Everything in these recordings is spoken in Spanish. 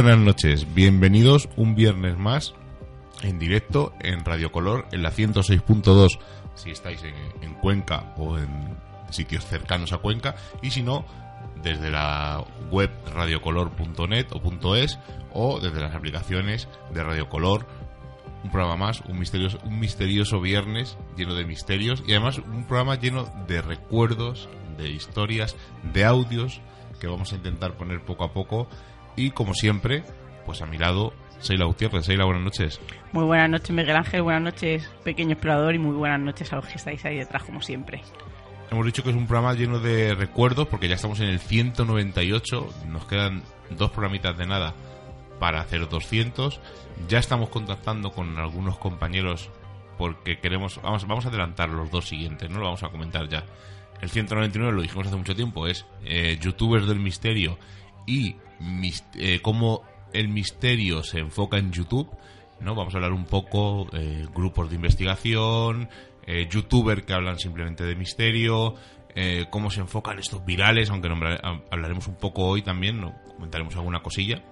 Buenas noches, bienvenidos un viernes más en directo en Radio Color en la 106.2 si estáis en, en Cuenca o en sitios cercanos a Cuenca y si no desde la web radiocolor.net o .es o desde las aplicaciones de Radio Color. Un programa más, un misterioso, un misterioso viernes lleno de misterios y además un programa lleno de recuerdos, de historias, de audios que vamos a intentar poner poco a poco y como siempre, pues a mi lado Seila Gutiérrez. Seila, buenas noches. Muy buenas noches Miguel Ángel, buenas noches pequeño explorador y muy buenas noches a los que estáis ahí detrás como siempre. Hemos dicho que es un programa lleno de recuerdos porque ya estamos en el 198, nos quedan dos programitas de nada para hacer 200. Ya estamos contactando con algunos compañeros porque queremos, vamos, vamos a adelantar los dos siguientes, no lo vamos a comentar ya. El 199 lo dijimos hace mucho tiempo, es eh, youtubers del misterio y eh, cómo el misterio se enfoca en YouTube. ¿no? Vamos a hablar un poco eh, grupos de investigación, eh, youtubers que hablan simplemente de misterio, eh, cómo se enfocan estos virales, aunque hablaremos un poco hoy también, ¿no? comentaremos alguna cosilla.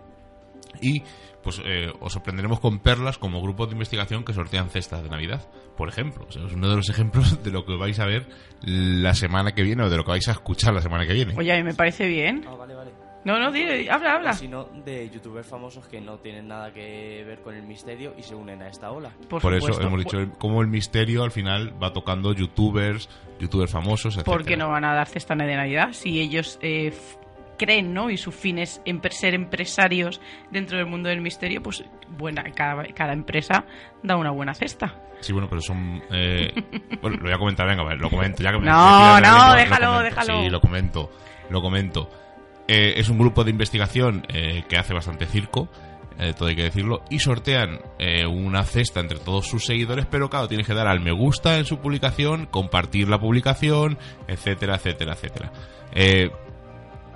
Y pues eh, os sorprenderemos con perlas como grupos de investigación que sortean cestas de Navidad, por ejemplo. es uno de los ejemplos de lo que vais a ver la semana que viene o de lo que vais a escuchar la semana que viene. Oye, me parece bien. Ah, vale, vale. No, no, dile, habla, habla. Sino de youtubers famosos que no tienen nada que ver con el misterio y se unen a esta ola. Por, eso hemos dicho cómo el misterio al final va tocando youtubers, youtubers famosos, etc. Porque no van a dar cesta de Navidad si ellos eh, creen, ¿no? Y su fin es en ser empresarios dentro del mundo del misterio, pues buena, cada, cada empresa da una buena cesta. Sí, bueno, pero son... Eh, bueno, lo voy a comentar, venga, lo comento. Ya que no, no, déjalo, déjalo. Sí, lo comento, lo comento. Eh, es un grupo de investigación eh, que hace bastante circo, eh, todo hay que decirlo, y sortean una cesta entre todos sus seguidores, pero claro, tienes que dar al me gusta en su publicación, compartir la publicación, etcétera, etcétera, etcétera.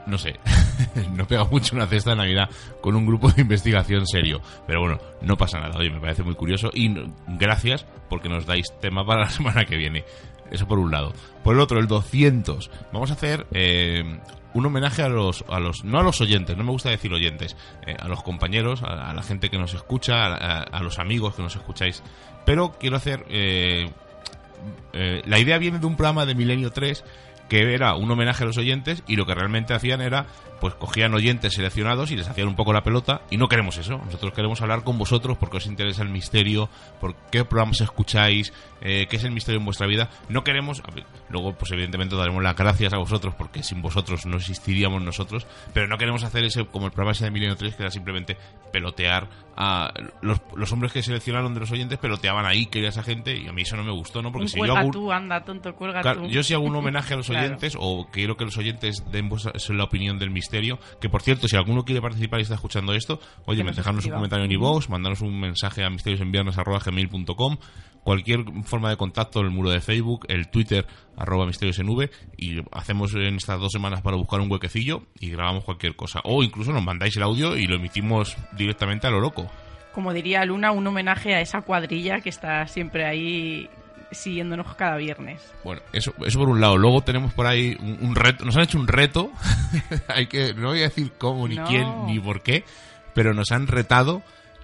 no sé, no pega mucho una cesta de Navidad con un grupo de investigación serio, pero bueno, no pasa nada, oye, me parece muy curioso y gracias porque nos dais tema para la semana que viene. Eso por un lado. Por el otro, el 200. Vamos a hacer un homenaje a los, a los, no a los oyentes, no me gusta decir oyentes, eh, a los compañeros, a, la gente que nos escucha, a, los amigos que nos escucháis. Pero quiero hacer, eh, eh, la idea viene de un programa de Milenio 3 que era un homenaje a los oyentes y lo que realmente hacían era pues cogían oyentes seleccionados y les hacían un poco la pelota y no queremos eso. Nosotros queremos hablar con vosotros porque os interesa el misterio, por qué programas escucháis, eh, qué es el misterio en vuestra vida. No queremos, luego pues evidentemente daremos las gracias a vosotros porque sin vosotros no existiríamos nosotros, pero no queremos hacer ese como el programa ese de Milenio 3 que era simplemente pelotear a los, los hombres que seleccionaron de los oyentes peloteaban ahí que esa gente y a mí eso no me gustó, ¿no? Porque si yo hago tú, anda, tonto, cuelga tú. yo si hago un homenaje a los oyentes o quiero que los oyentes den la opinión del misterio que por cierto, si alguno quiere participar y está escuchando esto, oye, dejadnos un comentario en iVoox, mandanos un mensaje a misteriosenviernes.com, cualquier forma de contacto, el muro de Facebook, el Twitter, arroba misterios en V, y hacemos en estas dos semanas para buscar un huequecillo y grabamos cualquier cosa. O incluso nos mandáis el audio y lo emitimos directamente a lo loco como diría Luna, un homenaje a esa cuadrilla que está siempre ahí siguiéndonos cada viernes. Bueno, eso, eso por un lado. Luego tenemos por ahí un, reto. Nos han hecho un reto. Hay que, no voy a decir cómo, ni quién, ni por qué, pero nos han retado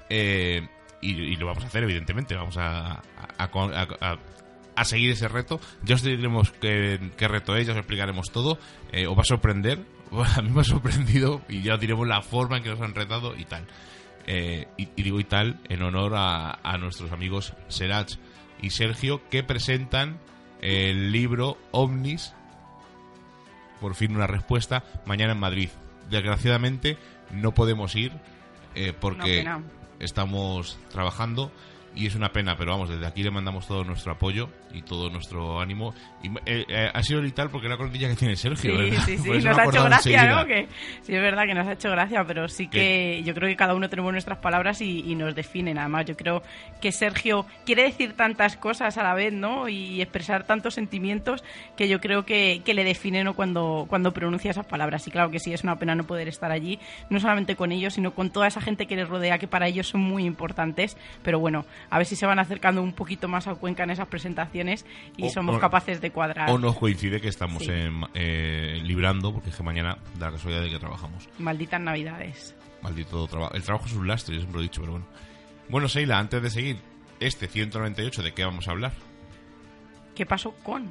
eh, y, lo vamos a hacer, evidentemente. Vamos a, a, seguir ese reto. Ya os diremos qué, reto es, ya os explicaremos todo. Eh, os va a sorprender. A mí me ha sorprendido y ya os diremos la forma en que nos han retado y tal. Eh, y, digo y tal en honor a, a nuestros amigos Serach y Sergio que presentan el libro Omnis. Por fin una respuesta mañana en Madrid. Desgraciadamente no podemos ir eh, porque estamos trabajando y es una pena, pero vamos, desde aquí le mandamos todo nuestro apoyo y todo nuestro ánimo. Y, eh, eh, ha sido vital porque la cortilla que tiene Sergio. Sí, sí, sí, nos ha hecho gracia, ¿no? Que, sí, es verdad que nos ha hecho gracia, pero sí que yo creo que cada uno tenemos nuestras palabras y, nos definen. Además, yo creo que Sergio quiere decir tantas cosas a la vez, ¿no? Y expresar tantos sentimientos que yo creo que, que le definen cuando, cuando pronuncia esas palabras. Y claro que sí, es una pena no poder estar allí, no solamente con ellos, sino con toda esa gente que les rodea, que para ellos son muy importantes. Pero bueno, A ver si se van acercando un poquito más a Cuenca en esas presentaciones y somos capaces de cuadrar. O nos coincide que estamos eh, librando, porque es que mañana da la casualidad de que trabajamos. Malditas navidades. Maldito trabajo. El trabajo es un lastre, yo siempre lo he dicho, pero bueno. Bueno, Seila, antes de seguir, este 198, ¿de qué vamos a hablar? ¿Qué pasó con?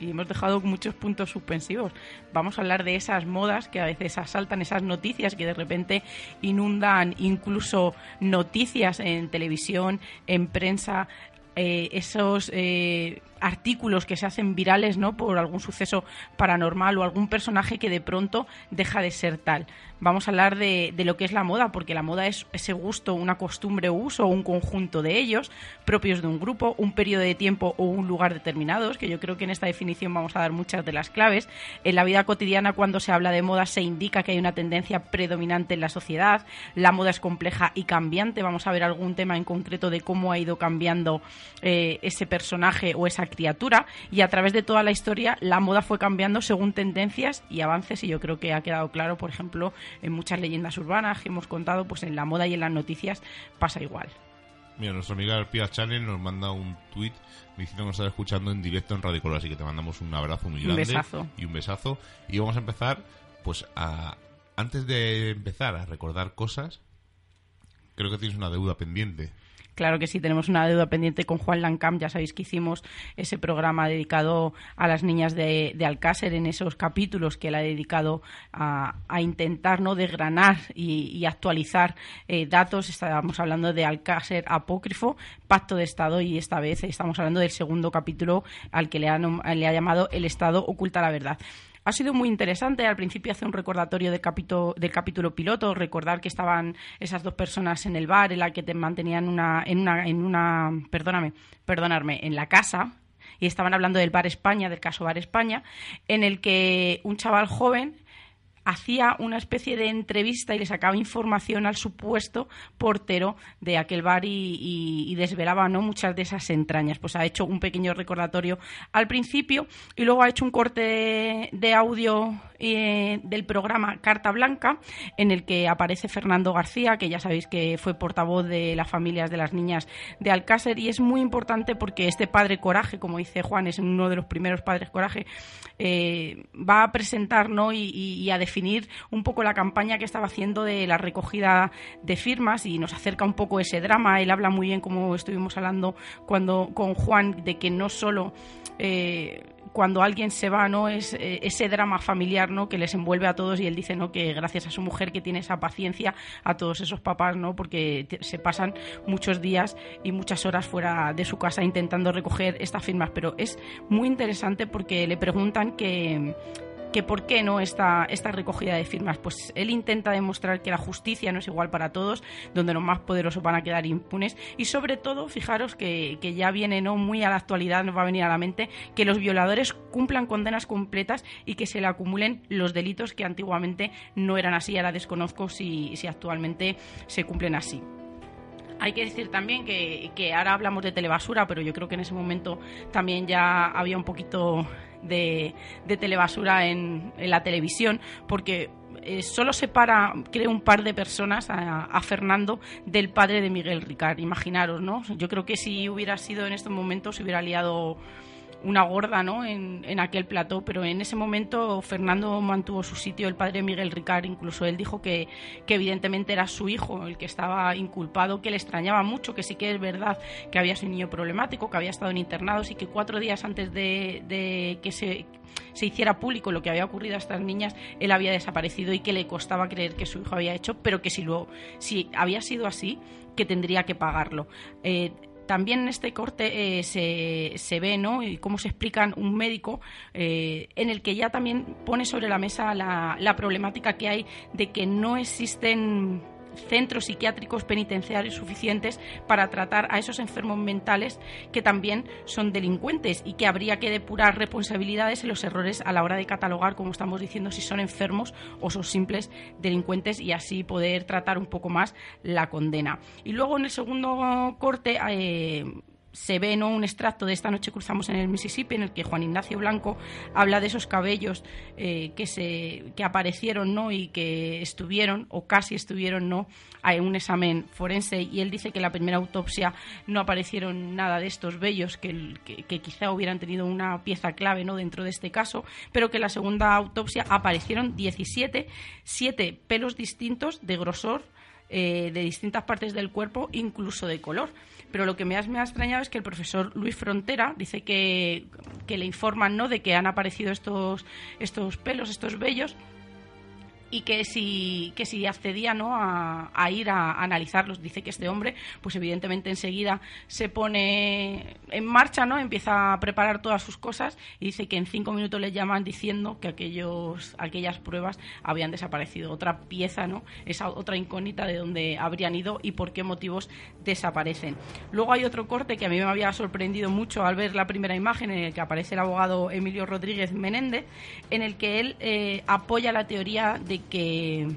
y hemos dejado muchos puntos suspensivos. Vamos a hablar de esas modas que a veces asaltan, esas noticias que de repente inundan incluso noticias en televisión, en prensa, eh, esos eh, artículos que se hacen virales no por algún suceso paranormal o algún personaje que de pronto deja de ser tal. Vamos a hablar de, lo que es la moda porque la moda es ese gusto una costumbre o uso un conjunto de ellos propios de un grupo un periodo de tiempo o un lugar determinados que yo creo que en esta definición vamos a dar muchas de las claves. En la vida cotidiana cuando se habla de moda se indica que hay una tendencia predominante en la sociedad la moda es compleja y cambiante. Vamos a ver algún tema en concreto de cómo ha ido cambiando eh, ese personaje o esa criatura y a través de toda la historia la moda fue cambiando según tendencias y avances y yo creo que ha quedado claro, por ejemplo, en muchas leyendas urbanas que hemos contado, pues en la moda y en las noticias pasa igual. Mira, nuestra amiga Pia Channel nos manda un tweet diciendo que nos está escuchando en directo en Radio Color, así que te mandamos un abrazo muy grande. Un besazo. Y un besazo. Y vamos a empezar, pues a... Antes de empezar a recordar cosas, creo que tienes una deuda pendiente. Claro que sí, tenemos una deuda pendiente con Juan Lancam. Ya sabéis que hicimos ese programa dedicado a las niñas de, Alcácer en esos capítulos que él ha dedicado a, intentar ¿no? desgranar y, actualizar eh, datos. Estábamos hablando de Alcácer apócrifo, pacto de Estado, y esta vez estamos hablando del segundo capítulo al que le ha, le ha llamado El Estado oculta la verdad. Ha sido muy interesante. Al principio hace un recordatorio del capítulo piloto, recordar que estaban esas dos personas en el bar, en la que te mantenían una, en una, en una, perdóname, perdonarme, en la casa, y estaban hablando del Bar España, del caso Bar España, en el que un chaval joven hacía una especie de entrevista y le sacaba información al supuesto portero de aquel bar y, desvelaba ¿no? muchas de esas entrañas. Pues ha hecho un pequeño recordatorio al principio y luego ha hecho un corte de audio eh, del programa Carta Blanca, en el que aparece Fernando García, que ya sabéis que fue portavoz de las familias de las niñas de Alcácer, y es muy importante porque este padre coraje, como dice Juan, es uno de los primeros padres coraje, eh, va a presentar y, a definir un poco la campaña que estaba haciendo de la recogida de firmas y nos acerca un poco ese drama. Él habla muy bien, como estuvimos hablando cuando con Juan, de que no solo eh, cuando alguien se va, ¿no? Es eh, ese drama familiar, ¿no? Que les envuelve a todos y él dice, ¿no? Que gracias a su mujer que tiene esa paciencia a todos esos papás, ¿no? Porque se pasan muchos días y muchas horas fuera de su casa intentando recoger estas firmas, pero es muy interesante porque le preguntan que que por qué no esta, esta recogida de firmas. Pues él intenta demostrar que la justicia no es igual para todos, donde los más poderosos van a quedar impunes y sobre todo, fijaros que, ya viene no muy a la actualidad, nos va a venir a la mente, que los violadores cumplan condenas completas y que se le acumulen los delitos que antiguamente no eran así. Ahora desconozco si, si actualmente se cumplen así. Hay que decir también que, que, ahora hablamos de telebasura, pero yo creo que en ese momento también ya había un poquito de, telebasura en, la televisión, porque eh, solo separa, creo, un par de personas a, Fernando del padre de Miguel Ricard. Imaginaros, ¿no? Yo creo que si hubiera sido en estos momentos, se hubiera liado una gorda ¿no? En, en, aquel plató, pero en ese momento Fernando mantuvo su sitio, el padre Miguel Ricard, incluso él dijo que, que, evidentemente era su hijo el que estaba inculpado, que le extrañaba mucho, que sí que es verdad que había sido un niño problemático, que había estado en internados y que cuatro días antes de, de que se, se, hiciera público lo que había ocurrido a estas niñas, él había desaparecido y que le costaba creer que su hijo había hecho, pero que si, luego, si había sido así, que tendría que pagarlo. Eh, también en este corte eh, se, se, ve, ¿no? Y cómo se explica un médico eh, en el que ya también pone sobre la mesa la, la problemática que hay de que no existen centros psiquiátricos penitenciarios suficientes para tratar a esos enfermos mentales que también son delincuentes y que habría que depurar responsabilidades en los errores a la hora de catalogar, como estamos diciendo, si son enfermos o son simples delincuentes y así poder tratar un poco más la condena. Y luego en el segundo corte... Eh, se ve ¿no? un extracto de esta noche cruzamos en el Mississippi en el que Juan Ignacio Blanco habla de esos cabellos eh, que se que aparecieron no y que estuvieron o casi estuvieron no en un examen forense. Y él dice que en la primera autopsia no aparecieron nada de estos vellos que, que, quizá hubieran tenido una pieza clave no dentro de este caso pero que en la segunda autopsia aparecieron 17 siete pelos distintos de grosor eh, de distintas partes del cuerpo incluso de color pero lo que me ha, extrañado es que el profesor Luis Frontera dice que, que le informan ¿no? de que han aparecido estos, estos pelos, estos vellos, y que si, que si accedía ¿no? a, ir a, analizarlos. Dice que este hombre, pues evidentemente enseguida se pone en marcha, ¿no? empieza a preparar todas sus cosas y dice que en cinco minutos le llaman diciendo que aquellos, aquellas pruebas habían desaparecido. Otra pieza, ¿no? esa otra incógnita de dónde habrían ido y por qué motivos desaparecen. Luego hay otro corte que a mí me había sorprendido mucho al ver la primera imagen en el que aparece el abogado Emilio Rodríguez Menéndez, en el que él eh, apoya la teoría de que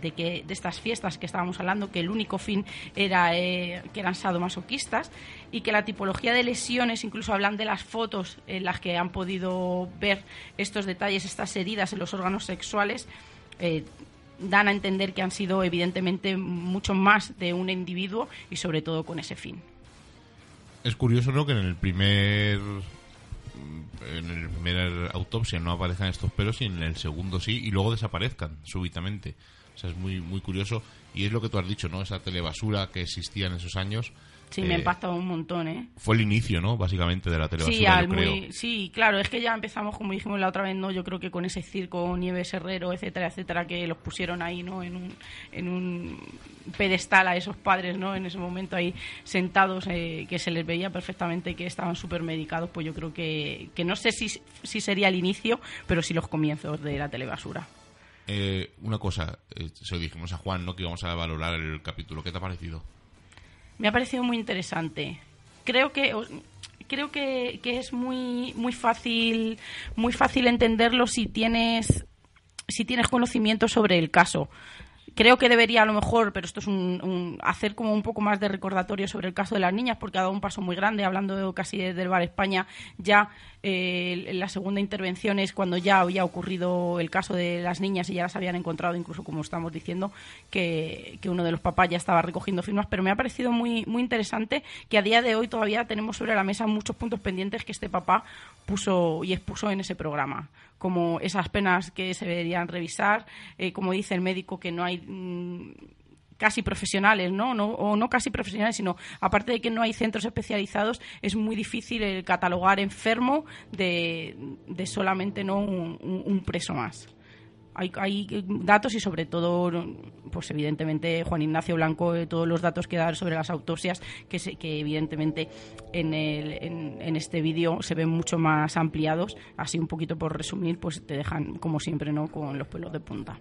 de que de estas fiestas que estábamos hablando que el único fin era eh, que eran sadomasoquistas y que la tipología de lesiones incluso hablan de las fotos en las que han podido ver estos detalles estas heridas en los órganos sexuales eh, dan a entender que han sido evidentemente mucho más de un individuo y sobre todo con ese fin es curioso ¿no? que en el primer en la primera autopsia no aparezcan estos pelos y en el segundo sí y luego desaparezcan súbitamente. O sea, es muy, muy curioso y es lo que tú has dicho, ¿no? Esa telebasura que existía en esos años Sí, me eh, impactado un montón, ¿eh? Fue el inicio, ¿no? Básicamente de la televisión, sí, creo. sí, claro, es que ya empezamos, como dijimos la otra vez, ¿no? Yo creo que con ese circo, Nieves Herrero, etcétera, etcétera, que los pusieron ahí, ¿no? En un, en un pedestal a esos padres, ¿no? En ese momento ahí sentados, eh, que se les veía perfectamente que estaban súper medicados, pues yo creo que, que no sé si, si sería el inicio, pero sí los comienzos de la telebasura. Eh, una cosa, se lo dijimos a Juan, ¿no? Que íbamos a valorar el capítulo. ¿Qué te ha parecido? Me ha parecido muy interesante. Creo que creo que, que, es muy muy fácil muy fácil entenderlo si tienes si tienes conocimiento sobre el caso creo que debería a lo mejor, pero esto es un, hacer como un poco más de recordatorio sobre el caso de las niñas, porque ha dado un paso muy grande, hablando casi del Bar España, ya eh, la segunda intervención es cuando ya había ocurrido el caso de las niñas y ya las habían encontrado, incluso como estamos diciendo, que, que uno de los papás ya estaba recogiendo firmas, pero me ha parecido muy, muy interesante que a día de hoy todavía tenemos sobre la mesa muchos puntos pendientes que este papá puso y expuso en ese programa como esas penas que se deberían revisar, eh, como dice el médico, que no hay mm, casi profesionales, ¿no? O no casi profesionales, sino aparte de que no hay centros especializados, es muy difícil el catalogar enfermo de, de solamente no un preso más hay, datos y sobre todo, pues evidentemente Juan Ignacio Blanco, eh, todos los datos que da sobre las autopsias, que, que evidentemente en, el, en, este vídeo se ven mucho más ampliados. Así un poquito por resumir, pues te dejan como siempre, ¿no? Con los pelos de punta.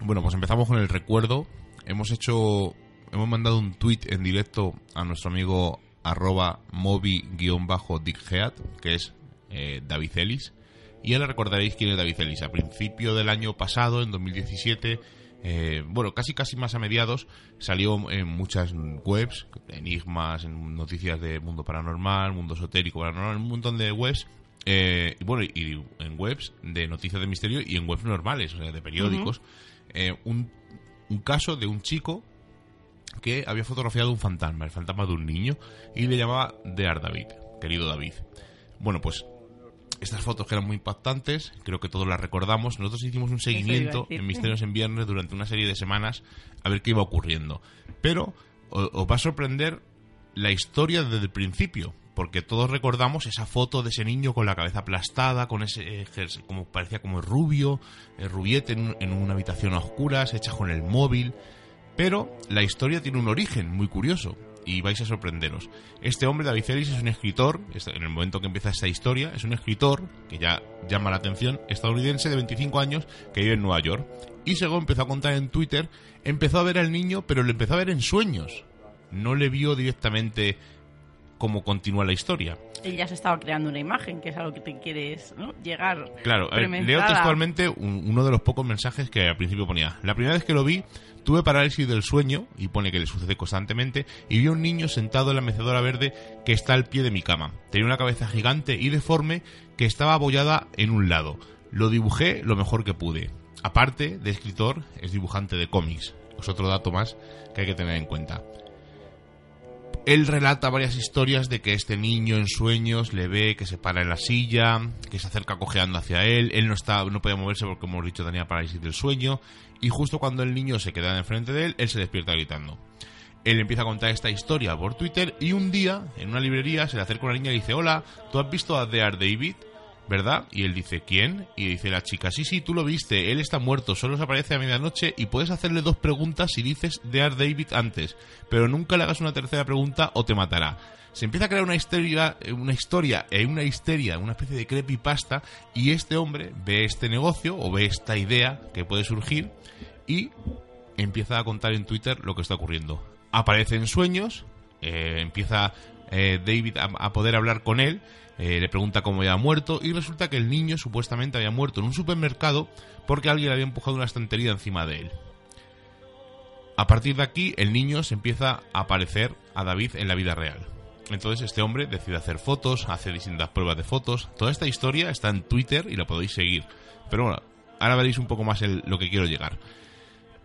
Bueno, pues empezamos con el recuerdo. Hemos hecho, hemos mandado un tweet en directo a nuestro amigo arroba mobi-dighead, que es eh, David Ellis y ya le recordaréis quién es David Ellis. A principio del año pasado, en 2017, eh, bueno, casi casi más a mediados, salió en muchas webs, enigmas, en noticias de mundo paranormal, mundo esotérico, paranormal, un montón de webs. Eh, y bueno, y en webs de noticias de misterio y en webs normales, o sea, de periódicos, eh, un, un caso de un chico que había fotografiado un fantasma, el fantasma de un niño, y le llamaba Dear David, querido David. Bueno, pues estas fotos que eran muy impactantes, creo que todos las recordamos. Nosotros hicimos un seguimiento en Misterios en Viernes durante una serie de semanas a ver qué iba ocurriendo. Pero os va a sorprender la historia desde el principio, porque todos recordamos esa foto de ese niño con la cabeza aplastada, con ese como parecía como rubio, el rubiete en, en una habitación a oscuras, hecha con el móvil. Pero la historia tiene un origen muy curioso y vais a sorprenderos. Este hombre, David Ellis, es un escritor, en el momento que empieza esta historia, es un escritor que ya llama la atención, estadounidense de 25 años que vive en Nueva York. Y según empezó a contar en Twitter, empezó a ver al niño, pero le empezó a ver en sueños. No le vio directamente cómo continúa la historia. Él ya se estaba creando una imagen, que es a lo que te quieres llegar. Claro, leo textualmente uno de los pocos mensajes que al principio ponía. La primera vez que lo vi, tuve parálisis del sueño, y pone que le sucede constantemente, y vi a un niño sentado en la mecedora verde que está al pie de mi cama. Tenía una cabeza gigante y deforme que estaba abollada en un lado. Lo dibujé lo mejor que pude. Aparte de escritor, es dibujante de cómics. Es otro dato más que hay que tener en cuenta él relata varias historias de que este niño en sueños le ve que se para en la silla, que se acerca cojeando hacia él, él no está, no podía moverse porque como hemos dicho tenía parálisis del sueño, y justo cuando el niño se queda enfrente de él, él se despierta gritando. Él empieza a contar esta historia por Twitter y un día, en una librería, se le acerca una niña y dice, hola, ¿tú has visto a Dear David? ¿Verdad? Y él dice, ¿quién? Y dice la chica, sí, sí, tú lo viste, él está muerto, solo se aparece a medianoche y puedes hacerle dos preguntas si dices Dear David antes, pero nunca le hagas una tercera pregunta o te matará. Se empieza a crear una historia, una historia e una histeria, una especie de creepypasta, y este hombre ve este negocio o ve esta idea que puede surgir y empieza a contar en Twitter lo que está ocurriendo. Aparece en sueños, eh, empieza eh, David a poder hablar con él, eh, le pregunta cómo había muerto y resulta que el niño supuestamente había muerto en un supermercado porque alguien le había empujado una estantería encima de él. A partir de aquí, el niño se empieza a aparecer a David en la vida real. Entonces este hombre decide hacer fotos, hace distintas pruebas de fotos. Toda esta historia está en Twitter y la podéis seguir. Pero bueno, ahora veréis un poco más lo que quiero llegar.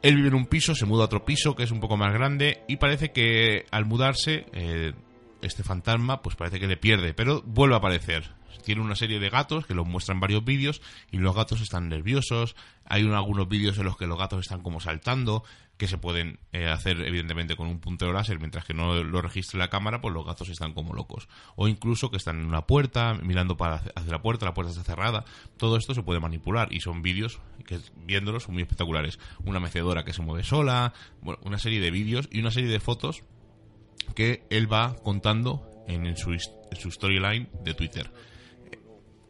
Él vive en un piso, se muda a otro piso que es un poco más grande y parece que al mudarse eh, este fantasma pues parece que le pierde, pero vuelve a aparecer. Tiene una serie de gatos que los muestran varios vídeos y los gatos están nerviosos. Hay algunos vídeos en los que los gatos están como saltando, que se pueden eh, hacer evidentemente con un puntero láser, mientras que no lo registre la cámara, pues los gatos están como locos. O incluso que están en una puerta, mirando para hacia la puerta, la puerta está cerrada. Todo esto se puede manipular y son vídeos que viéndolos son muy espectaculares. Una mecedora que se mueve sola, bueno, una serie de vídeos y una serie de fotos que él va contando en su, storyline de Twitter.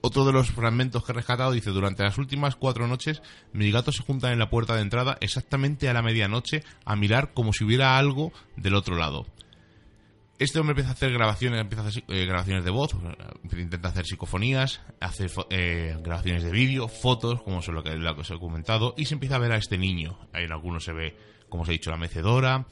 Otro de los fragmentos que he rescatado dice, durante las últimas cuatro noches, mis gatos se juntan en la puerta de entrada exactamente a la medianoche a mirar como si hubiera algo del otro lado. Este hombre empieza a hacer grabaciones, empieza a hacer eh, grabaciones de voz, intenta hacer psicofonías, hace eh, grabaciones de vídeo, fotos, como es lo que os he comentado, y se empieza a ver a este niño. En algunos se ve, como os he dicho, la mecedora,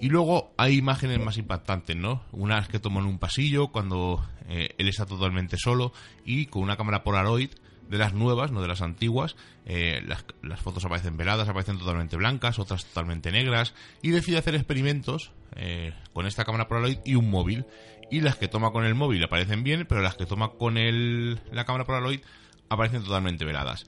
y luego hay imágenes más impactantes, ¿no? Unas que toman un pasillo cuando eh, él está totalmente solo y con una cámara Polaroid de las nuevas, no de las antiguas. Eh, las, fotos aparecen veladas, aparecen totalmente blancas, otras totalmente negras. Y decide hacer experimentos eh, con esta cámara Polaroid y un móvil. Y las que toma con el móvil aparecen bien, pero las que toma con el, la cámara Polaroid aparecen totalmente veladas.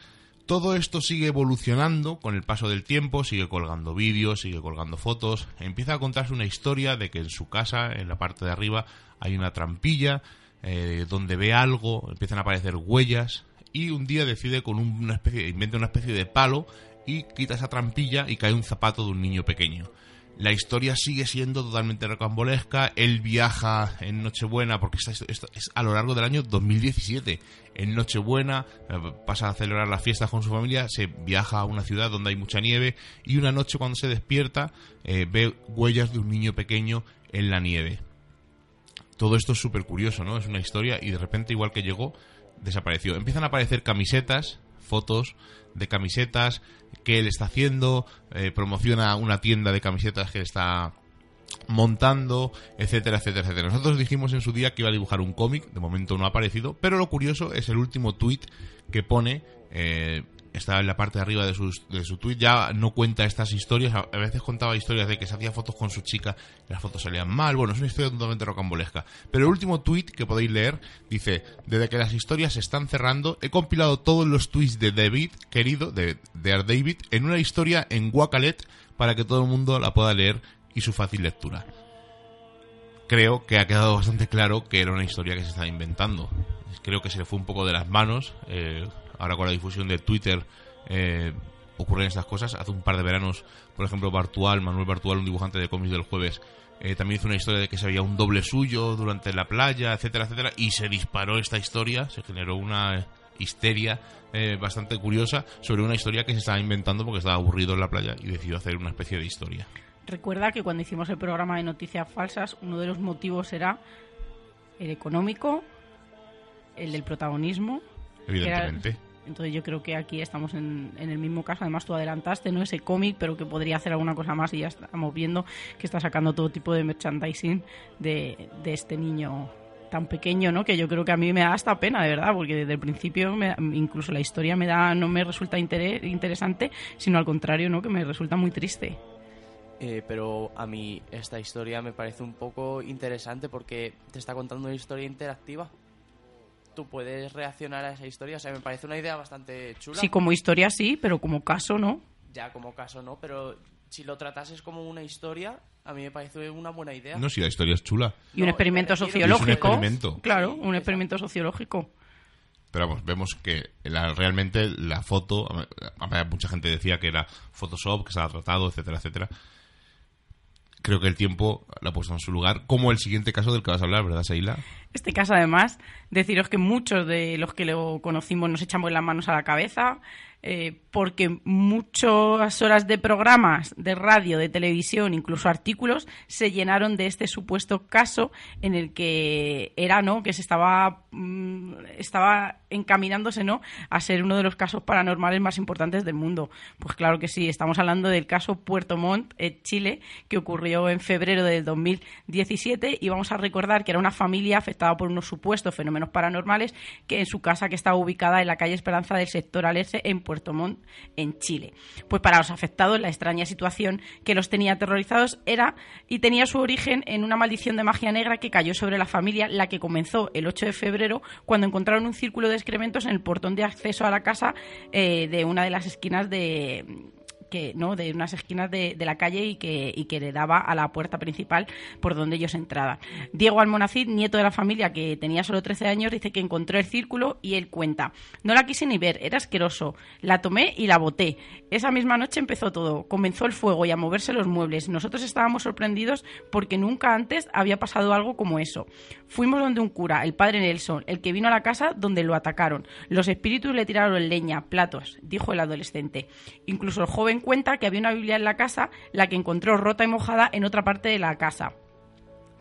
Todo esto sigue evolucionando con el paso del tiempo, sigue colgando vídeos, sigue colgando fotos, empieza a contarse una historia de que en su casa, en la parte de arriba, hay una trampilla, eh, donde ve algo, empiezan a aparecer huellas, y un día decide con una especie, inventa una especie de palo y quita esa trampilla y cae un zapato de un niño pequeño. La historia sigue siendo totalmente rocambolesca. Él viaja en Nochebuena, porque esto, es a lo largo del año 2017. En Nochebuena eh, pasa a celebrar las fiestas con su familia, se viaja a una ciudad donde hay mucha nieve y una noche cuando se despierta eh, ve huellas de un niño pequeño en la nieve. Todo esto es súper curioso, ¿no? Es una historia y de repente, igual que llegó, desapareció. Empiezan a aparecer camisetas, fotos de camisetas que él está haciendo, eh, promociona una tienda de camisetas que está montando, etcétera, etcétera, etcétera. Nosotros dijimos en su día que iba a dibujar un cómic, de momento no ha aparecido, pero lo curioso es el último tweet que pone eh, está en la parte de arriba de, de su tweet, ya no cuenta estas historias, a, veces contaba historias de que se hacía fotos con su chica las fotos salían mal, bueno, es una historia totalmente rocambolesca. Pero el último tweet que podéis leer dice, desde que las historias se están cerrando, he compilado todos los tweets de David, querido, de, de David, en una historia en Wakalet para que todo el mundo la pueda leer y su fácil lectura. Creo que ha quedado bastante claro que era una historia que se estaba inventando. Creo que se le fue un poco de las manos. Eh, ahora con la difusión de Twitter eh, ocurren estas cosas. Hace un par de veranos, por ejemplo, Bartual, Manuel Bartual, un dibujante de cómics del jueves, eh, también hizo una historia de que se había un doble suyo durante la playa, etcétera, etcétera, y se disparó esta historia, se generó una histeria eh, bastante curiosa sobre una historia que se estaba inventando porque estaba aburrido en la playa y decidió hacer una especie de historia. Recuerda que cuando hicimos el programa de noticias falsas, uno de los motivos era el económico, el del protagonismo. Evidentemente. Entonces yo creo que aquí estamos en, el mismo caso. Además tú adelantaste no ese cómic, pero que podría hacer alguna cosa más y ya estamos viendo que está sacando todo tipo de merchandising de, este niño tan pequeño, ¿no? Que yo creo que a mí me da hasta pena, de verdad, porque desde el principio incluso la historia me da no me resulta interesante, sino al contrario, ¿no? Que me resulta muy triste. Eh, pero a mí esta historia me parece un poco interesante porque te está contando una historia interactiva. Tú puedes reaccionar a esa historia, o sea, me parece una idea bastante chula. Sí, como historia sí, pero como caso no. Ya, como caso no, pero si lo tratases como una historia, a mí me parece una buena idea. No, si la historia es chula. Y un experimento sociológico. Claro, un experimento sociológico. Pero vamos, vemos que realmente la foto, mucha gente decía que era Photoshop, que se ha tratado, etcétera, etcétera. Creo que el tiempo la ha puesto en su lugar, como el siguiente caso del que vas a hablar, ¿verdad, Seila? Este caso, además, deciros que muchos de los que lo conocimos nos echamos las manos a la cabeza. Eh, porque muchas horas de programas de radio, de televisión, incluso artículos, se llenaron de este supuesto caso en el que era, ¿no? Que se estaba, mm, estaba encaminándose, ¿no? A ser uno de los casos paranormales más importantes del mundo. Pues claro que sí, estamos hablando del caso Puerto Montt, en Chile, que ocurrió en febrero del 2017 y vamos a recordar que era una familia afectada por unos supuestos fenómenos paranormales que en su casa que estaba ubicada en la calle Esperanza del sector Alerce en Puerto Montt, en Chile. Pues para los afectados, la extraña situación que los tenía aterrorizados era y tenía su origen en una maldición de magia negra que cayó sobre la familia, la que comenzó el 8 de febrero cuando encontraron un círculo de excrementos en el portón de acceso a la casa eh, de una de las esquinas de que no de unas esquinas de, la calle y que, y que le daba a la puerta principal por donde ellos entraban. Diego Almonacid, nieto de la familia que tenía solo 13 años, dice que encontró el círculo y él cuenta, no la quise ni ver, era asqueroso, la tomé y la boté. Esa misma noche empezó todo, comenzó el fuego y a moverse los muebles. Nosotros estábamos sorprendidos porque nunca antes había pasado algo como eso. Fuimos donde un cura, el padre Nelson, el que vino a la casa donde lo atacaron. Los espíritus le tiraron leña, platos, dijo el adolescente. Incluso el joven cuenta que había una Biblia en la casa, la que encontró rota y mojada en otra parte de la casa.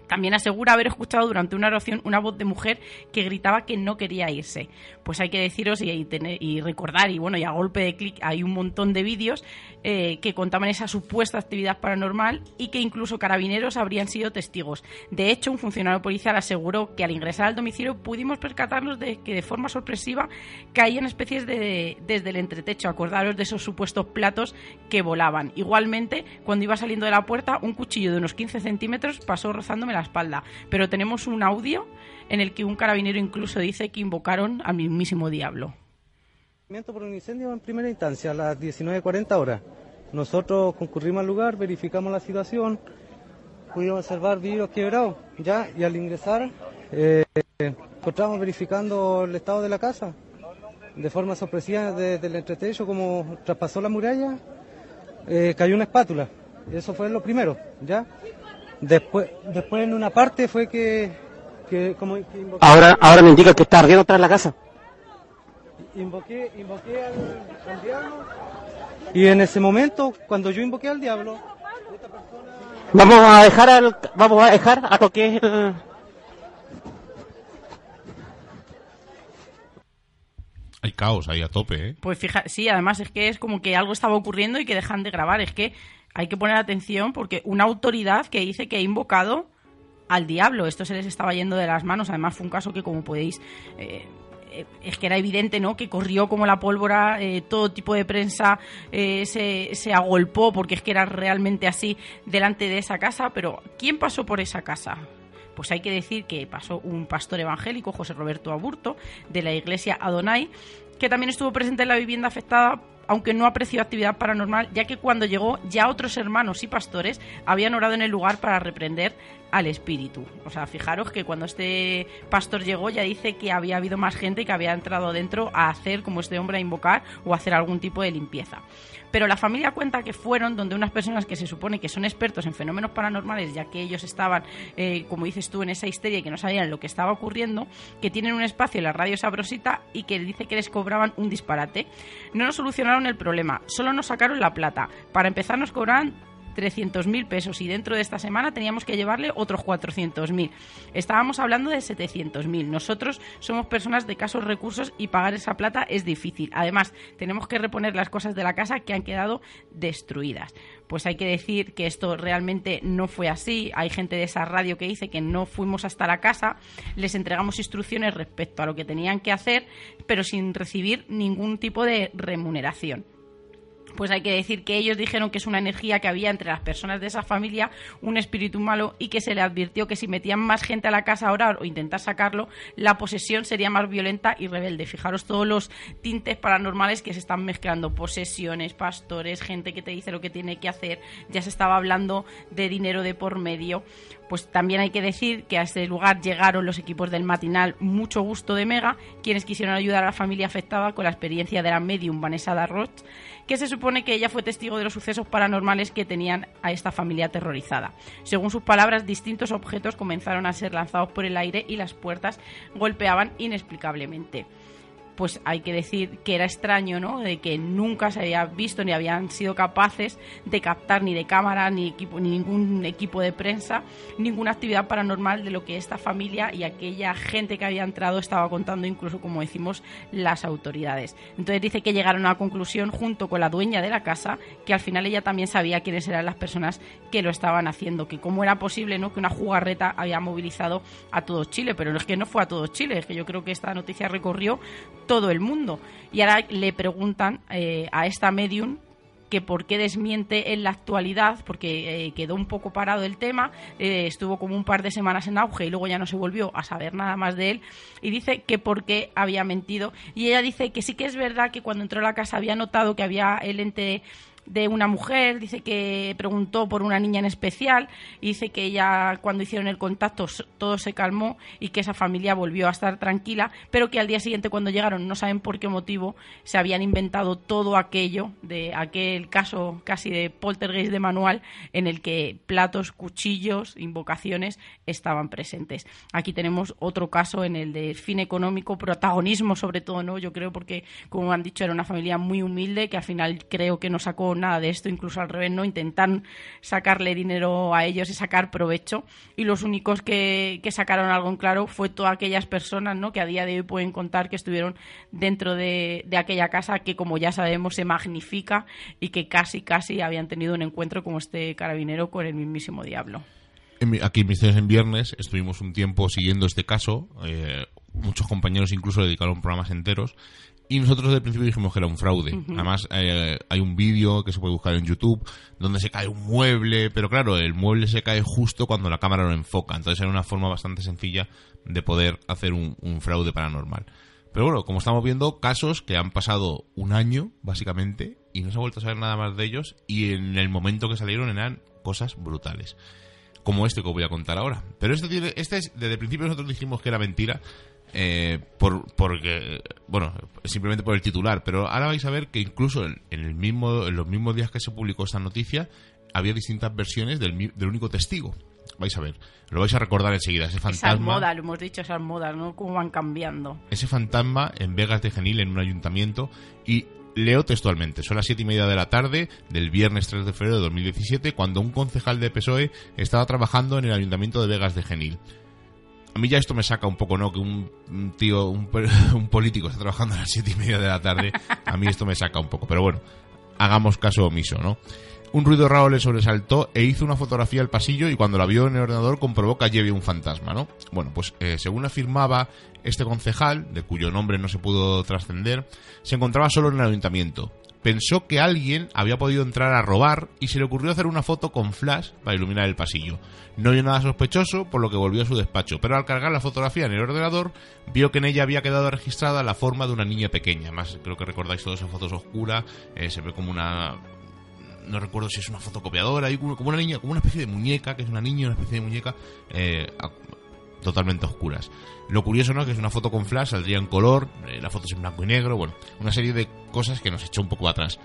También asegura haber escuchado durante una oración una voz de mujer que gritaba que no quería irse. Pues hay que deciros y, recordar, y bueno, y a golpe de clic hay un montón de vídeos eh, que contaban esa supuesta actividad paranormal y que incluso carabineros habrían sido testigos. De hecho, un funcionario policial aseguró que al ingresar al domicilio pudimos percatarnos de que de forma sorpresiva caían especies de desde el entretecho. Acordaros de esos supuestos platos que volaban. Igualmente, cuando iba saliendo de la puerta, un cuchillo de unos 15 centímetros pasó rozándome la espalda. Pero tenemos un audio en el que un carabinero incluso dice que invocaron al mismísimo diablo. Por un incendio en primera instancia a las 19.40 horas. Nosotros concurrimos al lugar, verificamos la situación, pudimos observar vidrios quebrados, ya, y al ingresar eh, encontramos verificando el estado de la casa. De forma sorpresiva desde el entretecho, como traspasó la muralla, eh, cayó una espátula. Eso fue lo primero, ¿ya? Después, después en una parte fue que... como, ahora, ahora me indica que está ardiendo atrás de la casa. Invoqué, invoqué al, diablo y en ese momento, cuando yo invoqué al diablo, Vamos a dejar al, vamos a dejar a lo que Hay caos ahí a tope, ¿eh? Pues fíjate, sí, además es que es como que algo estaba ocurriendo y que dejan de grabar. Es que hay que poner atención porque una autoridad que dice que ha invocado al diablo, esto se les estaba yendo de las manos, además fue un caso que como podéis... Eh, eh, es que era evidente, ¿no? Que corrió como la pólvora, eh, todo tipo de prensa se, se agolpó porque es que era realmente así delante de esa casa, pero ¿quién pasó por esa casa? Pues hay que decir que pasó un pastor evangélico, José Roberto Aburto, de la iglesia Adonai, que también estuvo presente en la vivienda afectada aunque no apreció actividad paranormal, ya que cuando llegó ya otros hermanos y pastores habían orado en el lugar para reprender al espíritu. O sea, fijaros que cuando este pastor llegó ya dice que había habido más gente que había entrado dentro a hacer como este hombre a invocar o hacer algún tipo de limpieza. Pero la familia cuenta que fueron donde unas personas que se supone que son expertos en fenómenos paranormales, ya que ellos estaban, eh, como dices tú, en esa histeria y que no sabían lo que estaba ocurriendo, que tienen un espacio en la radio Sabrosita y que dice que les cobraban un disparate. No nos solucionaron el problema, solo nos sacaron la plata. Para empezar nos cobraban 300.000 pesos y dentro de esta semana teníamos que llevarle otros 400.000. Estábamos hablando de 700.000. Nosotros somos personas de casos recursos y pagar esa plata es difícil. Además, tenemos que reponer las cosas de la casa que han quedado destruidas. Pues hay que decir que esto realmente no fue así. Hay gente de esa radio que dice que no fuimos hasta la casa, les entregamos instrucciones respecto a lo que tenían que hacer, pero sin recibir ningún tipo de remuneración pues hay que decir que ellos dijeron que es una energía que había entre las personas de esa familia, un espíritu malo, y que se le advirtió que si metían más gente a la casa a orar o intentar sacarlo, la posesión sería más violenta y rebelde. Fijaros todos los tintes paranormales que se están mezclando, posesiones, pastores, gente que te dice lo que tiene que hacer, ya se estaba hablando de dinero de por medio. Pues también hay que decir que a este lugar llegaron los equipos del matinal Mucho Gusto de Mega, quienes quisieron ayudar a la familia afectada con la experiencia de la medium Vanessa Darroch, que se supone que ella fue testigo de los sucesos paranormales que tenían a esta familia aterrorizada. Según sus palabras, distintos objetos comenzaron a ser lanzados por el aire y las puertas golpeaban inexplicablemente pues hay que decir que era extraño, ¿no? De que nunca se había visto ni habían sido capaces de captar ni de cámara, ni, equipo, ni ningún equipo de prensa, ninguna actividad paranormal de lo que esta familia y aquella gente que había entrado estaba contando, incluso como decimos las autoridades. Entonces dice que llegaron a la conclusión junto con la dueña de la casa que al final ella también sabía quiénes eran las personas que lo estaban haciendo, que cómo era posible, ¿no? Que una jugarreta había movilizado a todo Chile, pero es que no fue a todo Chile, es que yo creo que esta noticia recorrió todo el mundo. Y ahora le preguntan eh, a esta medium que por qué desmiente en la actualidad, porque eh, quedó un poco parado el tema, eh, estuvo como un par de semanas en auge y luego ya no se volvió a saber nada más de él, y dice que por qué había mentido. Y ella dice que sí que es verdad que cuando entró a la casa había notado que había el ente de una mujer, dice que preguntó por una niña en especial, dice que ella cuando hicieron el contacto todo se calmó y que esa familia volvió a estar tranquila, pero que al día siguiente cuando llegaron no saben por qué motivo se habían inventado todo aquello de aquel caso casi de poltergeist de manual en el que platos, cuchillos, invocaciones estaban presentes. Aquí tenemos otro caso en el de fin económico, protagonismo sobre todo, ¿no? Yo creo porque como han dicho era una familia muy humilde que al final creo que no sacó nada de esto, incluso al revés, ¿no? Intentan sacarle dinero a ellos y sacar provecho. Y los únicos que, sacaron algo en claro fue todas aquellas personas, ¿no? Que a día de hoy pueden contar que estuvieron dentro de, de aquella casa que, como ya sabemos, se magnifica y que casi, casi habían tenido un encuentro como este carabinero con el mismísimo diablo. Aquí en Misterios en Viernes estuvimos un tiempo siguiendo este caso. Eh, muchos compañeros incluso dedicaron programas enteros y nosotros desde el principio dijimos que era un fraude. Además, eh, hay un vídeo que se puede buscar en YouTube donde se cae un mueble, pero claro, el mueble se cae justo cuando la cámara lo enfoca. Entonces era una forma bastante sencilla de poder hacer un, fraude paranormal. Pero bueno, como estamos viendo, casos que han pasado un año, básicamente, y no se ha vuelto a saber nada más de ellos, y en el momento que salieron eran cosas brutales. Como este que os voy a contar ahora. Pero este, tiene, este es, desde el principio nosotros dijimos que era mentira, eh, por, porque, bueno, simplemente por el titular, pero ahora vais a ver que incluso en, el mismo, en los mismos días que se publicó esta noticia, había distintas versiones del, del único testigo. Vais a ver, lo vais a recordar enseguida. Ese fantasma. Esas modas, lo hemos dicho, esas modas, ¿no? Cómo van cambiando. Ese fantasma en Vegas de Genil, en un ayuntamiento, y leo textualmente, son las siete y media de la tarde del viernes 3 de febrero de 2017, cuando un concejal de PSOE estaba trabajando en el ayuntamiento de Vegas de Genil a mí ya esto me saca un poco, ¿no? Que un, tío, un, político está trabajando a las siete y media de la tarde. A mí esto me saca un poco. Pero bueno, hagamos caso omiso, ¿no? Un ruido raro le sobresaltó e hizo una fotografía al pasillo y cuando la vio en el ordenador comprobó que allí había un fantasma, ¿no? Bueno, pues eh, según afirmaba este concejal, de cuyo nombre no se pudo trascender, se encontraba solo en el ayuntamiento pensó que alguien había podido entrar a robar y se le ocurrió hacer una foto con flash para iluminar el pasillo. No vio nada sospechoso, por lo que volvió a su despacho, pero al cargar la fotografía en el ordenador, vio que en ella había quedado registrada la forma de una niña pequeña. Más creo que recordáis todas esas fotos oscuras, eh, se ve como una no recuerdo si es una fotocopiadora, como una niña, como una especie de muñeca, que es una niña, una especie de muñeca, eh, totalmente oscuras. Lo curioso, ¿no? Que es una foto con flash, saldría en color, eh, la foto es en blanco y negro, bueno, una serie de cosas que nos echó un poco atrás.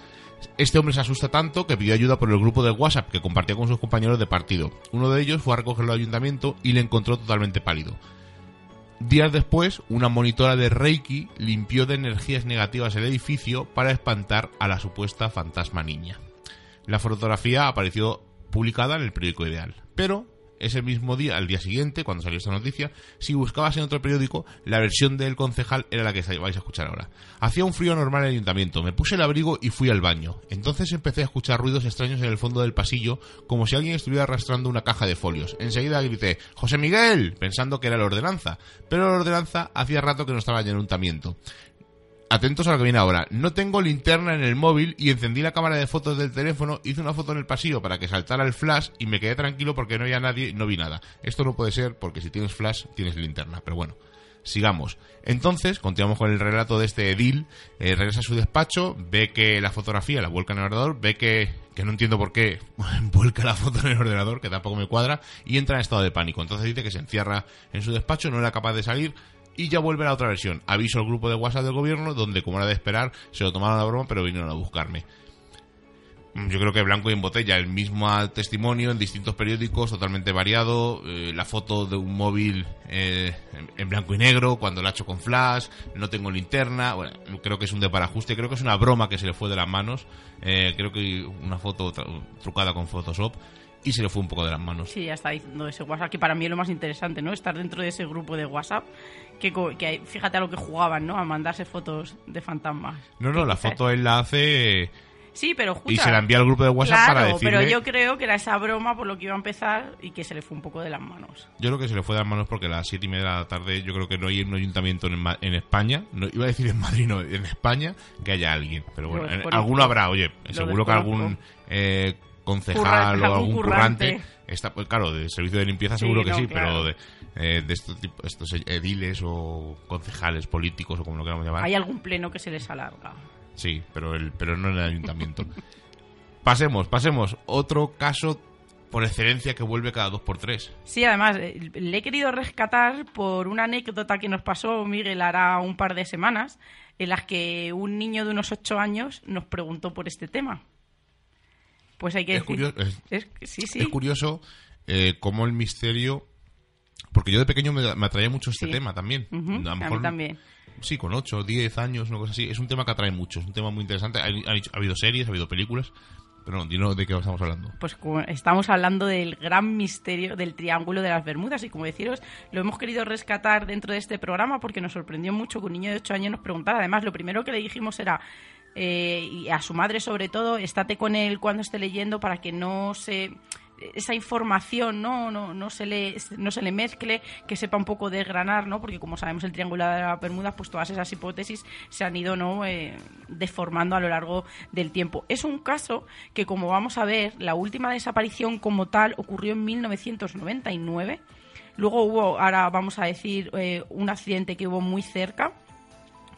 Este hombre se asusta tanto que pidió ayuda por el grupo de WhatsApp que compartía con sus compañeros de partido. Uno de ellos fue a recogerlo al ayuntamiento y le encontró totalmente pálido. Días después, una monitora de Reiki limpió de energías negativas el edificio para espantar a la supuesta fantasma niña. La fotografía apareció publicada en el periódico Ideal. Pero ese mismo día, al día siguiente, cuando salió esta noticia, si buscabas en otro periódico, la versión del concejal era la que vais a escuchar ahora. Hacía un frío normal en el ayuntamiento, me puse el abrigo y fui al baño. Entonces empecé a escuchar ruidos extraños en el fondo del pasillo, como si alguien estuviera arrastrando una caja de folios. Enseguida grité, José Miguel, pensando que era la ordenanza. Pero la ordenanza hacía rato que no estaba en el ayuntamiento atentos a lo que viene ahora. No tengo linterna en el móvil y encendí la cámara de fotos del teléfono, hice una foto en el pasillo para que saltara el flash y me quedé tranquilo porque no había nadie no vi nada. Esto no puede ser porque si tienes flash tienes linterna, pero bueno. Sigamos. Entonces, continuamos con el relato de este edil. Eh, regresa a su despacho, ve que la fotografía la vuelca en el ordenador, ve que, que no entiendo por qué vuelca la foto en el ordenador, que tampoco me cuadra, y entra en estado de pánico. Entonces dice que se encierra en su despacho, no era capaz de salir, y ya vuelve la otra versión. Aviso al grupo de WhatsApp del gobierno, donde, como era de esperar, se lo tomaron a broma, pero vinieron a buscarme. Mm, yo creo que blanco y en botella, el mismo testimonio en distintos periódicos, totalmente variado. Eh, la foto de un móvil eh, en blanco y negro, cuando la hecho con flash, no tengo linterna. Bueno, creo que es un de parajuste, creo que es una broma que se le fue de las manos. Eh, creo que una foto trucada con Photoshop y se le fue un poco de las manos. Sí, ya está diciendo ese WhatsApp, que para mí es lo más interesante, ¿no? Estar dentro de ese grupo de WhatsApp, que, que fíjate a lo que jugaban, ¿no? A mandarse fotos de fantasmas. No, no, la foto él la hace... Sí, pero Y se la envía al grupo de WhatsApp para decirle... pero yo creo que era esa broma por lo que iba a empezar y que se le fue un poco de las manos. Yo creo que se le fue de las manos porque a las siete y media de la tarde yo creo que no hay un ayuntamiento en, en España, no, iba a decir en Madrid, no, en España, que haya alguien. Pero bueno, alguno habrá, oye, seguro que algún... Eh, concejal o algún currante, está pues claro de servicio de limpieza seguro que sí pero de, eh, estos, estos ediles o concejales políticos o como lo queramos llamar. Hay algún pleno que se les alarga. Sí pero el pero no en el ayuntamiento. Pasemos pasemos. Otro caso por excelencia que vuelve cada dos por tres. Sí, además, eh, le he querido rescatar por una anécdota que nos pasó Miguel hará un par de semanas, en las que un niño de unos ocho años nos preguntó por este tema. Pues hay que es Curioso, es, curioso eh, cómo el misterio... Porque yo de pequeño me, atraía mucho este tema también. a, mí también. Sí, con 8, 10 años, una cosa así. Es un tema que atrae mucho, es un tema muy interesante. Ha, habido series, ha habido películas. Pero no, dino de qué estamos hablando. Pues estamos hablando del gran misterio del Triángulo de las Bermudas y como deciros, lo hemos querido rescatar dentro de este programa porque nos sorprendió mucho que un niño de 8 años nos preguntara. Además, lo primero que le dijimos era, eh, y a su madre sobre todo, estate con él cuando esté leyendo para que no se esa información no no no se le no se le mezcle que sepa un poco desgranar no porque como sabemos el triángulo de la Bermuda pues todas esas hipótesis se han ido no eh, deformando a lo largo del tiempo. Es un caso que como vamos a ver la última desaparición como tal ocurrió en 1999 luego hubo ahora vamos a decir eh, un accidente que hubo muy cerca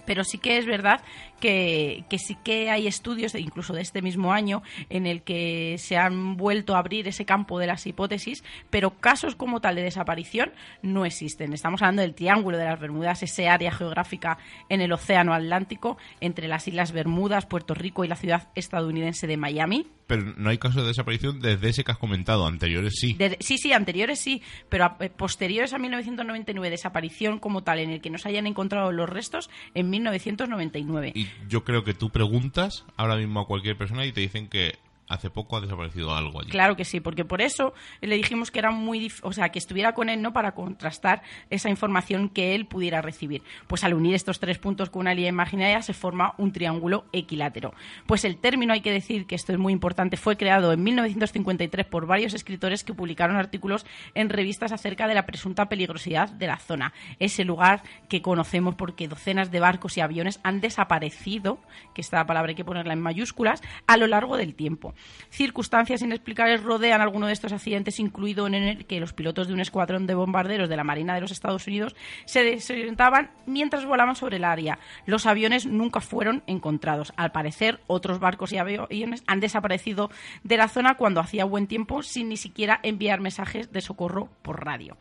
pero sí que es verdad que, sí que hay estudios, incluso de este mismo año, en el que se han vuelto a abrir ese campo de las hipótesis, pero casos como tal de desaparición no existen. Estamos hablando del Triángulo de las Bermudas, ese área geográfica en el Océano Atlántico entre las Islas Bermudas, Puerto Rico y la ciudad estadounidense de Miami. Pero no hay casos de desaparición desde ese que has comentado, anteriores sí. sí, sí, anteriores sí, pero eh, posteriores a 1999, desaparición como tal, en el que no se hayan encontrado los restos, en 1999. Y yo creo que tú preguntas ahora mismo a cualquier persona y te dicen que hace poco ha desaparecido algo allí. Claro que sí, porque por eso le dijimos que era muy, o sea, que estuviera con él, ¿no? Para contrastar esa información que él pudiera recibir. Pues al unir estos tres puntos con una línea imaginaria se forma un triángulo equilátero. Pues el término, hay que decir que esto es muy importante, fue creado en 1953 por varios escritores que publicaron artículos en revistas acerca de la presunta peligrosidad de la zona. Ese lugar que conocemos porque docenas de barcos y aviones han desaparecido, que esta palabra hay que ponerla en mayúsculas, a lo largo del tiempo. Circunstancias inexplicables rodean alguno de estos accidentes, incluido en el que los pilotos de un escuadrón de bombarderos de la Marina de los Estados Unidos se desorientaban mientras volaban sobre el área. Los aviones nunca fueron encontrados. Al parecer, otros barcos y aviones han desaparecido de la zona cuando hacía buen tiempo sin ni siquiera enviar mensajes de socorro por radio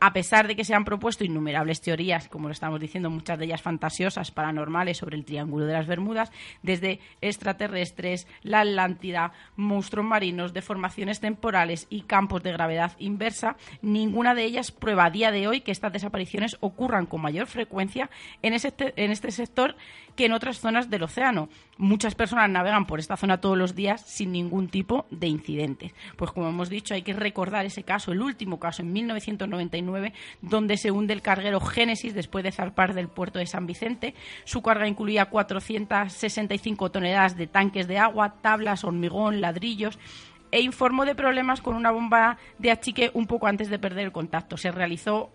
a pesar de que se han propuesto innumerables teorías, como lo estamos diciendo, muchas de ellas fantasiosas, paranormales, sobre el Triángulo de las Bermudas, desde extraterrestres, la Atlántida, monstruos marinos, deformaciones temporales y campos de gravedad inversa, ninguna de ellas prueba a día de hoy que estas desapariciones ocurran con mayor frecuencia en, en este sector que en otras zonas del océano. Muchas personas navegan por esta zona todos los días sin ningún tipo de incidentes. Pues como hemos dicho, hay que recordar ese caso, el último caso en 1999, donde se hunde el carguero Génesis después de zarpar del puerto de San Vicente. Su carga incluía 465 toneladas de tanques de agua, tablas, hormigón, ladrillos e informó de problemas con una bomba de achique un poco antes de perder el contacto. Se realizó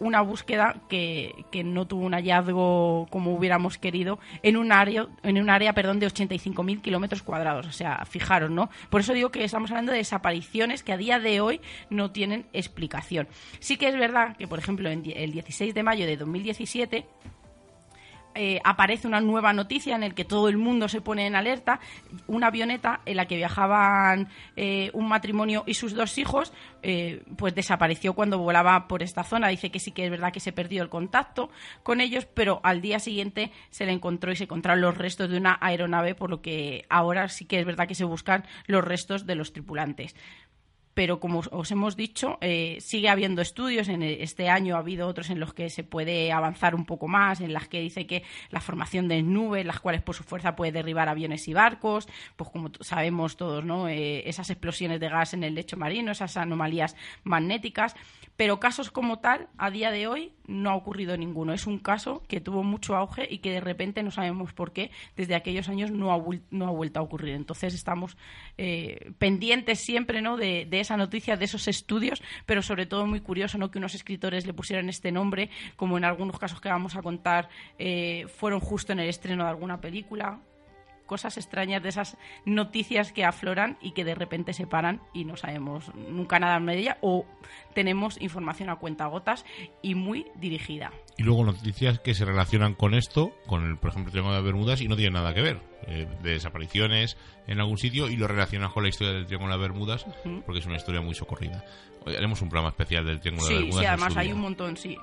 una búsqueda que, que, no tuvo un hallazgo como hubiéramos querido en un área, en un área perdón, de 85.000 kilómetros cuadrados. O sea, fijaros, ¿no? Por eso digo que estamos hablando de desapariciones que a día de hoy no tienen explicación. Sí que es verdad que, por ejemplo, en el 16 de mayo de 2017 eh, aparece una nueva noticia en el que todo el mundo se pone en alerta. Una avioneta en la que viajaban eh, un matrimonio y sus dos hijos, eh, pues desapareció cuando volaba por esta zona. Dice que sí que es verdad que se perdió el contacto con ellos, pero al día siguiente se le encontró y se encontraron los restos de una aeronave, por lo que ahora sí que es verdad que se buscan los restos de los tripulantes pero como os hemos dicho, eh, sigue habiendo estudios. En este año ha habido otros en los que se puede avanzar un poco más, en las que dice que la formación de nubes, las cuales por su fuerza puede derribar aviones y barcos, pues como sabemos todos, ¿no? Eh, esas explosiones de gas en el lecho marino, esas anomalías magnéticas. Pero casos como tal, a día de hoy, no ha ocurrido ninguno. Es un caso que tuvo mucho auge y que de repente no sabemos por qué desde aquellos años no ha, vuelto a ocurrir. Entonces estamos eh, pendientes siempre ¿no? de, esa noticia, de esos estudios, pero sobre todo muy curioso ¿no? que unos escritores le pusieran este nombre, como en algunos casos que vamos a contar eh, fueron justo en el estreno de alguna película cosas extrañas de esas noticias que afloran y que de repente se paran y no sabemos nunca nada de ella o tenemos información a cuenta gotas y muy dirigida. Y luego noticias que se relacionan con esto, con el, por ejemplo, el Triángulo de Bermudas y no tienen nada que ver. Eh, de desapariciones en algún sitio y lo relacionan con la historia del Triángulo de Bermudas porque es una historia muy socorrida. Hoy haremos un programa especial del Triángulo de Bermudas. Sí, además hay un montón, sí.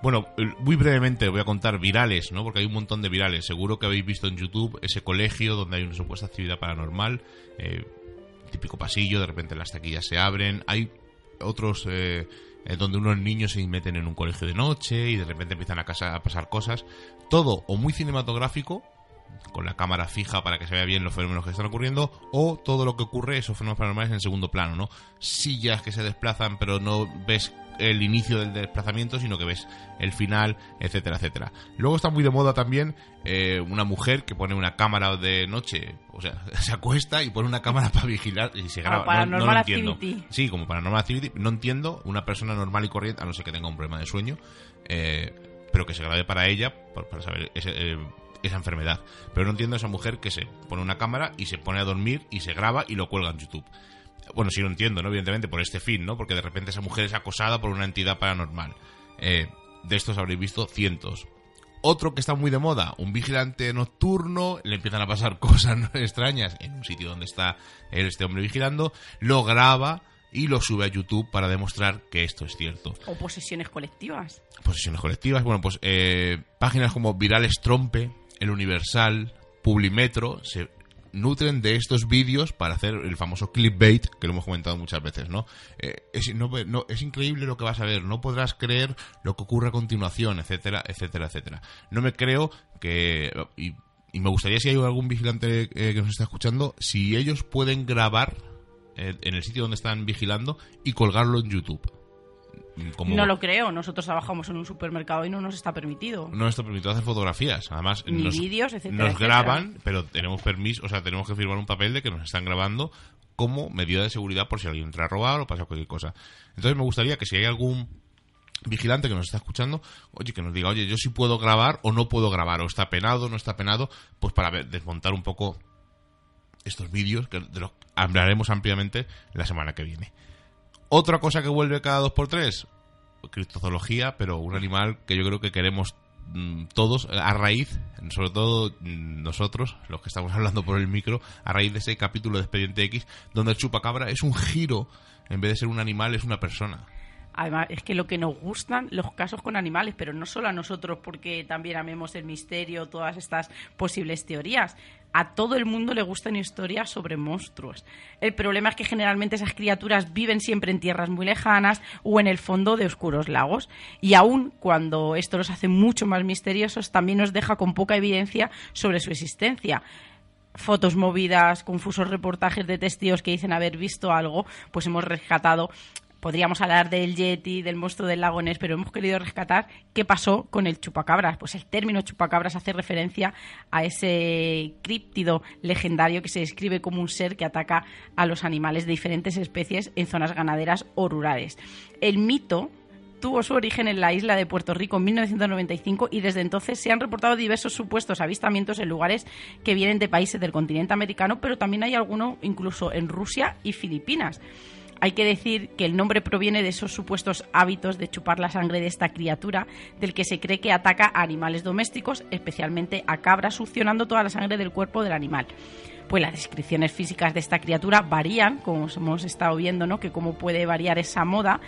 Bueno, muy brevemente voy a contar virales, ¿no? Porque hay un montón de virales. Seguro que habéis visto en YouTube ese colegio donde hay una supuesta actividad paranormal, eh, típico pasillo, de repente las taquillas se abren. Hay otros eh, donde unos niños se meten en un colegio de noche y de repente empiezan a, a pasar cosas. Todo o muy cinematográfico, con la cámara fija para que se vea bien los fenómenos que están ocurriendo, o todo lo que ocurre, esos fenómenos paranormales en segundo plano, ¿no? Sillas que se desplazan pero no ves el inicio del desplazamiento, sino que ves el final, etcétera, etcétera. Luego está muy de moda también eh, una mujer que pone una cámara de noche, o sea, se acuesta y pone una cámara para vigilar y se graba. no, lo entiendo. Sí, como para normal activity. No entiendo una persona normal y corriente, a no ser que tenga un problema de sueño, eh, pero que se grabe para ella, para saber eh, esa enfermedad. Pero no entiendo a esa mujer que se pone una cámara y se pone a dormir y se graba y lo cuelga en YouTube bueno, sí lo entiendo, ¿no? Evidentemente, por este fin, ¿no? Porque de repente esa mujer es acosada por una entidad paranormal. Eh, de estos habréis visto cientos. Otro que está muy de moda, un vigilante nocturno, le empiezan a pasar cosas extrañas en un sitio donde está este hombre vigilando, lo graba y lo sube a YouTube para demostrar que esto es cierto. O posesiones colectivas. Posesiones colectivas, bueno, pues eh, páginas como Virales Trompe, El Universal, Publimetro, se nutren de estos vídeos para hacer el famoso clickbait que lo hemos comentado muchas veces, ¿no? Eh, es, no, es increíble lo que vas a ver, no podrás creer lo que ocurre a continuación, etcétera, etcétera, etcétera. No me creo que... Y, me gustaría si hay algún vigilante eh, que nos está escuchando, si ellos pueden grabar eh, en el sitio donde están vigilando y colgarlo en YouTube. No lo creo, nosotros trabajamos en un supermercado y no nos está permitido. No está permitido hacer fotografías, además Ni nos, vídeos, etcétera, nos graban, pero tenemos permiso, o sea, tenemos que firmar un papel de que nos están grabando como medida de seguridad por si alguien entra a robar o pasa cualquier cosa. Entonces me gustaría que si hay algún vigilante que nos está escuchando, oye, que nos diga, oye, yo sí puedo grabar o no puedo grabar, o está penado, no está penado, pues para desmontar un poco estos vídeos, que de los hablaremos ampliamente la semana que viene. Otra cosa que vuelve cada dos por tres, cristozoología, pero un animal que yo creo que queremos mm, todos a raíz, sobre todo mm, nosotros, los que estamos hablando por el micro, a raíz de ese capítulo de Expediente X, donde el chupacabra es un giro, en vez de ser un animal, es una persona. Además, es que lo que nos gustan los casos con animales, pero no solo a nosotros porque también amemos el misterio, todas estas posibles teorías. A todo el mundo le gustan historias sobre monstruos. El problema es que generalmente esas criaturas viven siempre en tierras muy lejanas o en el fondo de oscuros lagos. Y aun cuando esto los hace mucho más misteriosos, también nos deja con poca evidencia sobre su existencia fotos movidas, confusos reportajes de testigos que dicen haber visto algo, pues hemos rescatado podríamos hablar del Yeti, del monstruo del lago Ness, pero hemos querido rescatar qué pasó con el chupacabras. Pues el término chupacabras hace referencia a ese críptido legendario que se describe como un ser que ataca a los animales de diferentes especies en zonas ganaderas o rurales. El mito tuvo su origen en la isla de Puerto Rico en 1995 y desde entonces se han reportado diversos supuestos avistamientos en lugares que vienen de países del continente americano, pero también hay algunos incluso en Rusia y Filipinas. Hay que decir que el nombre proviene de esos supuestos hábitos de chupar la sangre de esta criatura, del que se cree que ataca a animales domésticos, especialmente a cabras, succionando toda la sangre del cuerpo del animal pues las descripciones físicas de esta criatura varían, como hemos estado viendo, ¿no? Que cómo puede variar esa moda,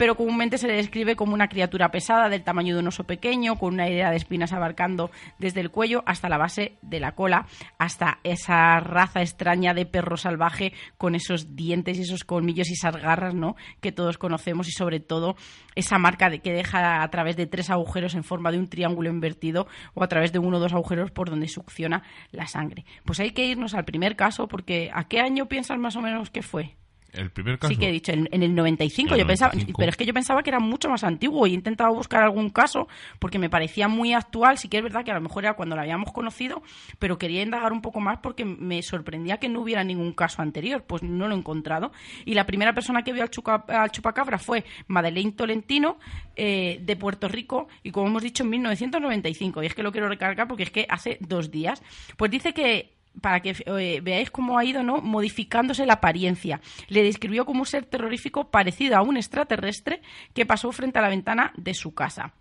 pero comúnmente se le describe como una criatura pesada del tamaño de un oso pequeño, con una hilera de espinas abarcando desde el cuello hasta la base de la cola, hasta esa raza extraña de perro salvaje con esos dientes y esos colmillos y esas garras, ¿no? Que todos conocemos y sobre todo esa marca de que deja a través de tres agujeros en forma de un triángulo invertido o a través de uno o dos agujeros por donde succiona la sangre. Pues hay que irnos al primer caso porque ¿a qué año piensas más o menos que fue? El primer caso. Sí que he dicho, en, el 95, yo pensaba, pero es que yo pensaba que era mucho más antiguo y he intentado buscar algún caso porque me parecía muy actual, sí que es verdad que a lo mejor era cuando lo habíamos conocido, pero quería indagar un poco más porque me sorprendía que no hubiera ningún caso anterior, pues no lo he encontrado. Y la primera persona que vio al, chupacabra fue Madeleine Tolentino eh, de Puerto Rico y como hemos dicho en 1995, y es que lo quiero recargar porque es que hace dos días, pues dice que para que eh, veáis cómo ha ido ¿no? modificándose la apariencia. Le describió como un ser terrorífico parecido a un extraterrestre que pasó frente a la ventana de su casa.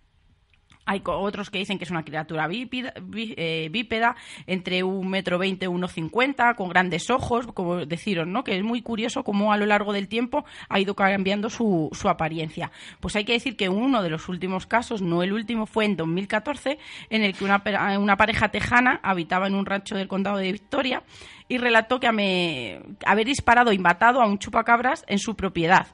Hay otros que dicen que es una criatura eh, bípeda, entre un metro veinte y uno cincuenta, con grandes ojos, como deciros, ¿no? Que es muy curioso cómo a lo largo del tiempo ha ido cambiando su, su apariencia. Pues hay que decir que uno de los últimos casos, no el último, fue en 2014, en el que una, una pareja tejana habitaba en un rancho del condado de Victoria y relató que haber disparado y matado a un chupacabras en su propiedad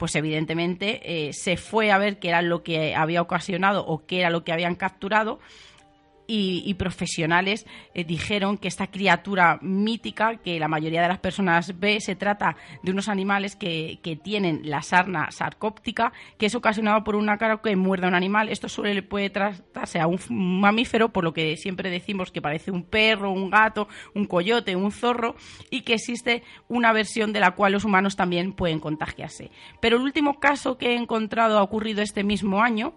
pues evidentemente eh, se fue a ver qué era lo que había ocasionado o qué era lo que habían capturado y, profesionales eh, dijeron que esta criatura mítica que la mayoría de las personas ve se trata de unos animales que, tienen la sarna sarcóptica, que es ocasionado por una cara que muerde a un animal. Esto suele puede tratarse a un mamífero, por lo que siempre decimos que parece un perro, un gato, un coyote, un zorro, y que existe una versión de la cual los humanos también pueden contagiarse. Pero el último caso que he encontrado ha ocurrido este mismo año